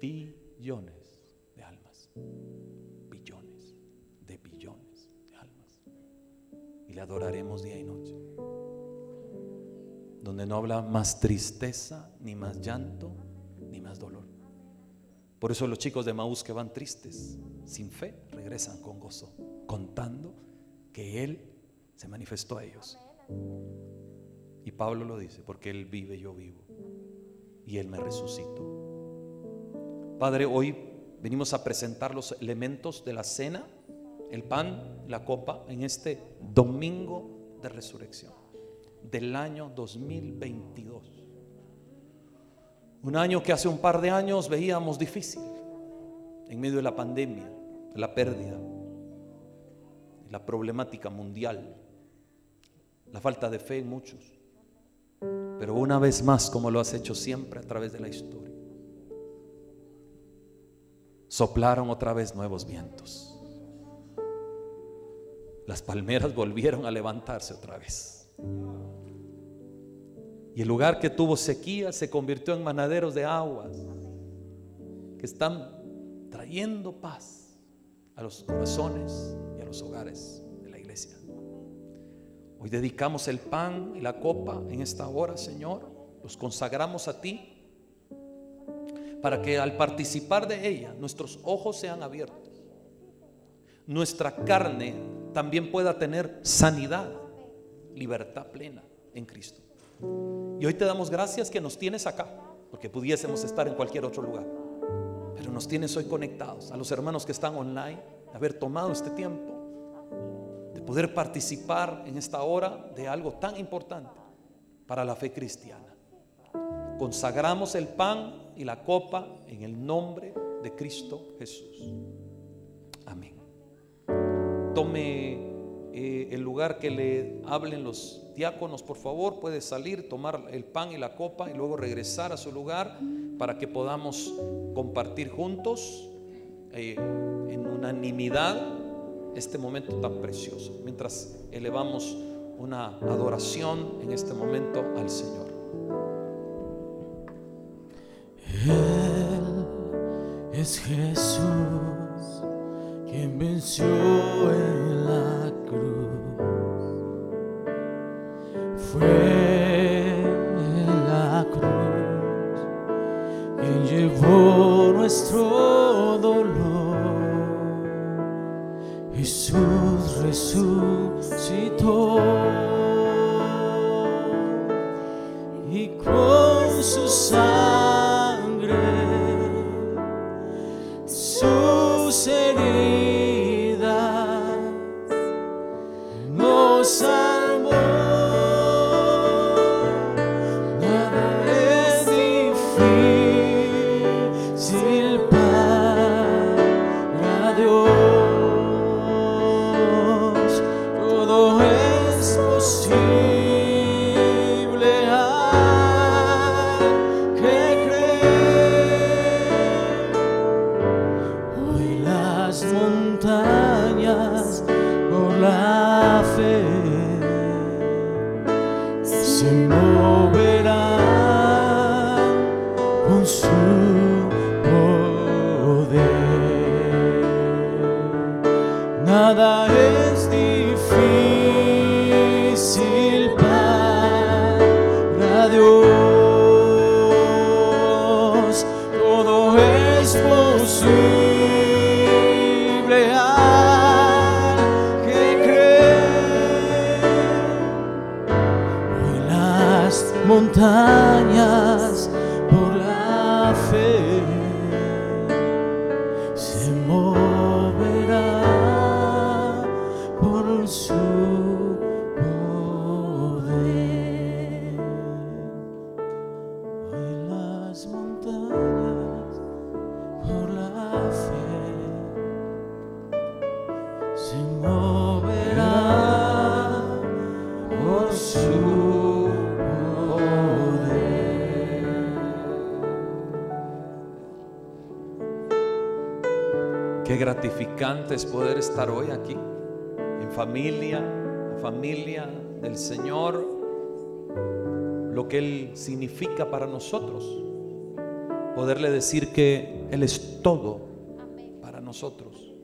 Billones de almas. Billones de billones de almas. Y le adoraremos día y noche donde no habla más tristeza, ni más llanto, ni más dolor. Por eso los chicos de Maús que van tristes, sin fe, regresan con gozo, contando que Él se manifestó a ellos. Y Pablo lo dice, porque Él vive, yo vivo, y Él me resucitó. Padre, hoy venimos a presentar los elementos de la cena, el pan, la copa, en este domingo de resurrección del año 2022. Un año que hace un par de años veíamos difícil, en medio de la pandemia, de la pérdida, la problemática mundial, la falta de fe en muchos. Pero una vez más, como lo has hecho siempre a través de la historia, soplaron otra vez nuevos vientos. Las palmeras volvieron a levantarse otra vez. Y el lugar que tuvo sequía se convirtió en manaderos de aguas que están trayendo paz a los corazones los hogares de la iglesia. Hoy dedicamos el pan y la copa en esta hora, Señor. Los consagramos a ti para que al participar de ella nuestros ojos sean abiertos. Nuestra carne también pueda tener sanidad, libertad plena en Cristo. Y hoy te damos gracias que nos tienes acá, porque pudiésemos estar en cualquier otro lugar. Pero nos tienes hoy conectados, a los hermanos que están online, haber tomado este tiempo, de poder participar en esta hora de algo tan importante para la fe cristiana. Consagramos el pan y la copa en el nombre de Cristo Jesús. Amén. Tome eh, el lugar que le hablen los diáconos, por favor, puede salir, tomar el pan y la copa y luego regresar a su lugar para que podamos compartir juntos eh, en unanimidad este momento tan precioso, mientras elevamos una adoración en este momento al Señor. Él es Jesús quien venció en la cruz. Fue en la cruz quien llevó nuestro Jesús resucitó y con su sangre sus heridas nos salvó. Nada es difícil para Dios. Gratificante es poder estar hoy aquí, en familia, la familia del Señor, lo que Él significa para nosotros. Poderle decir que Él es todo para nosotros.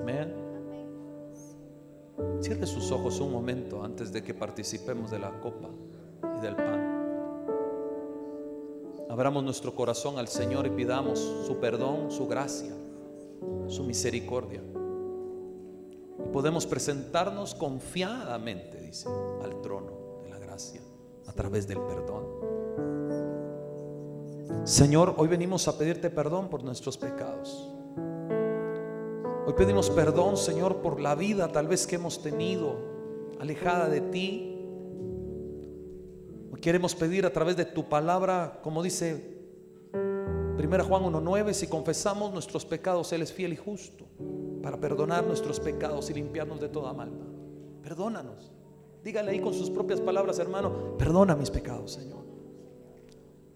Amén. Cierre sus ojos un momento antes de que participemos de la copa y del pan. Abramos nuestro corazón al Señor y pidamos su perdón, su gracia, su misericordia. Y podemos presentarnos confiadamente, dice, al trono de la gracia a través del perdón. Señor, hoy venimos a pedirte perdón por nuestros pecados. Hoy pedimos perdón, Señor, por la vida tal vez que hemos tenido alejada de ti. Queremos pedir a través de tu palabra, como dice 1 Juan 1.9, si confesamos nuestros pecados, Él es fiel y justo para perdonar nuestros pecados y limpiarnos de toda maldad. Perdónanos. Dígale ahí con sus propias palabras, hermano, perdona mis pecados, Señor.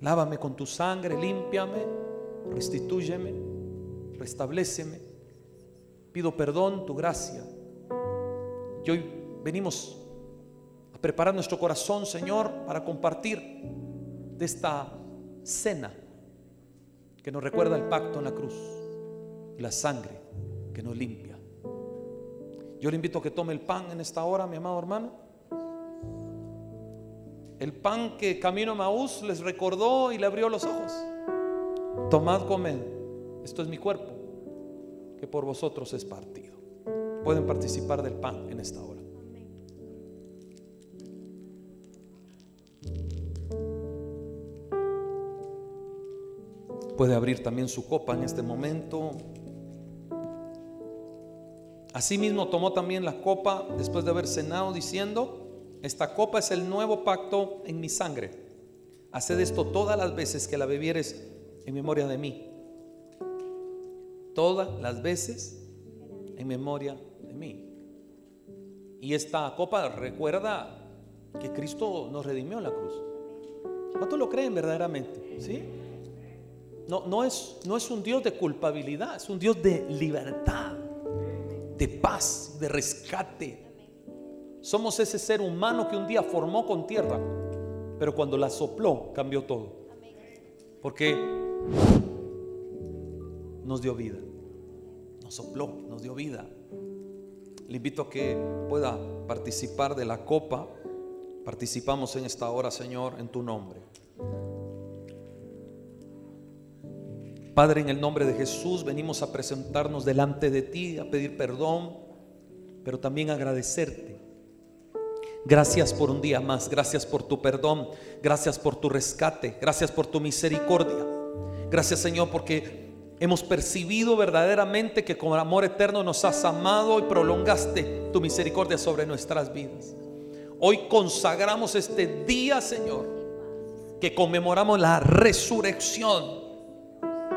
Lávame con tu sangre, límpiame, restitúyeme, restableceme. Pido perdón, tu gracia. Y hoy venimos a preparar nuestro corazón, Señor, para compartir de esta cena que nos recuerda el pacto en la cruz, la sangre que nos limpia. Yo le invito a que tome el pan en esta hora, mi amado hermano. El pan que camino Maús les recordó y le abrió los ojos. Tomad, comed. Esto es mi cuerpo, que por vosotros es partido. Pueden participar del pan en esta hora. Puede abrir también su copa en este momento. Asimismo tomó también la copa después de haber cenado diciendo, esta copa es el nuevo pacto en mi sangre. Haced esto todas las veces que la bebieres en memoria de mí. Todas las veces en memoria de mí. Y esta copa recuerda que Cristo nos redimió en la cruz. ¿Cuántos lo creen verdaderamente? ¿Sí? No, no, es, no es un Dios de culpabilidad, es un Dios de libertad, de paz, de rescate, somos ese ser humano que un día formó con tierra, pero cuando la sopló cambió todo. Porque nos dio vida, nos sopló, nos dio vida. Le invito a que pueda participar de la copa. Participamos en esta hora, Señor, en tu nombre. Padre, en el nombre de Jesús venimos a presentarnos delante de ti, a pedir perdón, pero también agradecerte Gracias por un día más, gracias por tu perdón, gracias por tu rescate, gracias por tu misericordia. Gracias Señor porque hemos percibido verdaderamente que con amor eterno nos has amado y prolongaste tu misericordia sobre nuestras vidas. Hoy consagramos este día, Señor, que conmemoramos la resurrección.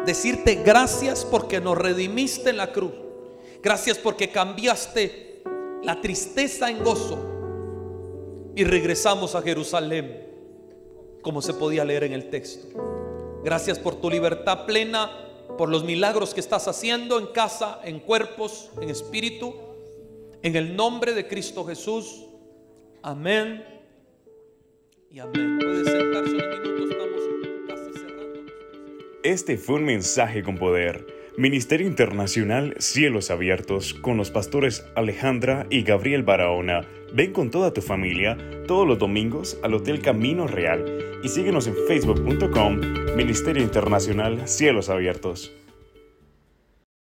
Decirte gracias porque nos redimiste en la cruz. Gracias porque cambiaste la tristeza en gozo y regresamos a Jerusalén, como se podía leer en el texto. Gracias por tu libertad plena, por los milagros que estás haciendo en casa, en cuerpos, en espíritu. En el nombre de Cristo Jesús. Amén. Y amén. Puede sentarse unos minutos, estamos. Este fue un mensaje con poder. Ministerio Internacional Cielos Abiertos con los pastores Alejandra y Gabriel Barahona Ven con toda tu familia todos los domingos al Hotel Camino Real y síguenos en facebook.com Ministerio Internacional Cielos Abiertos.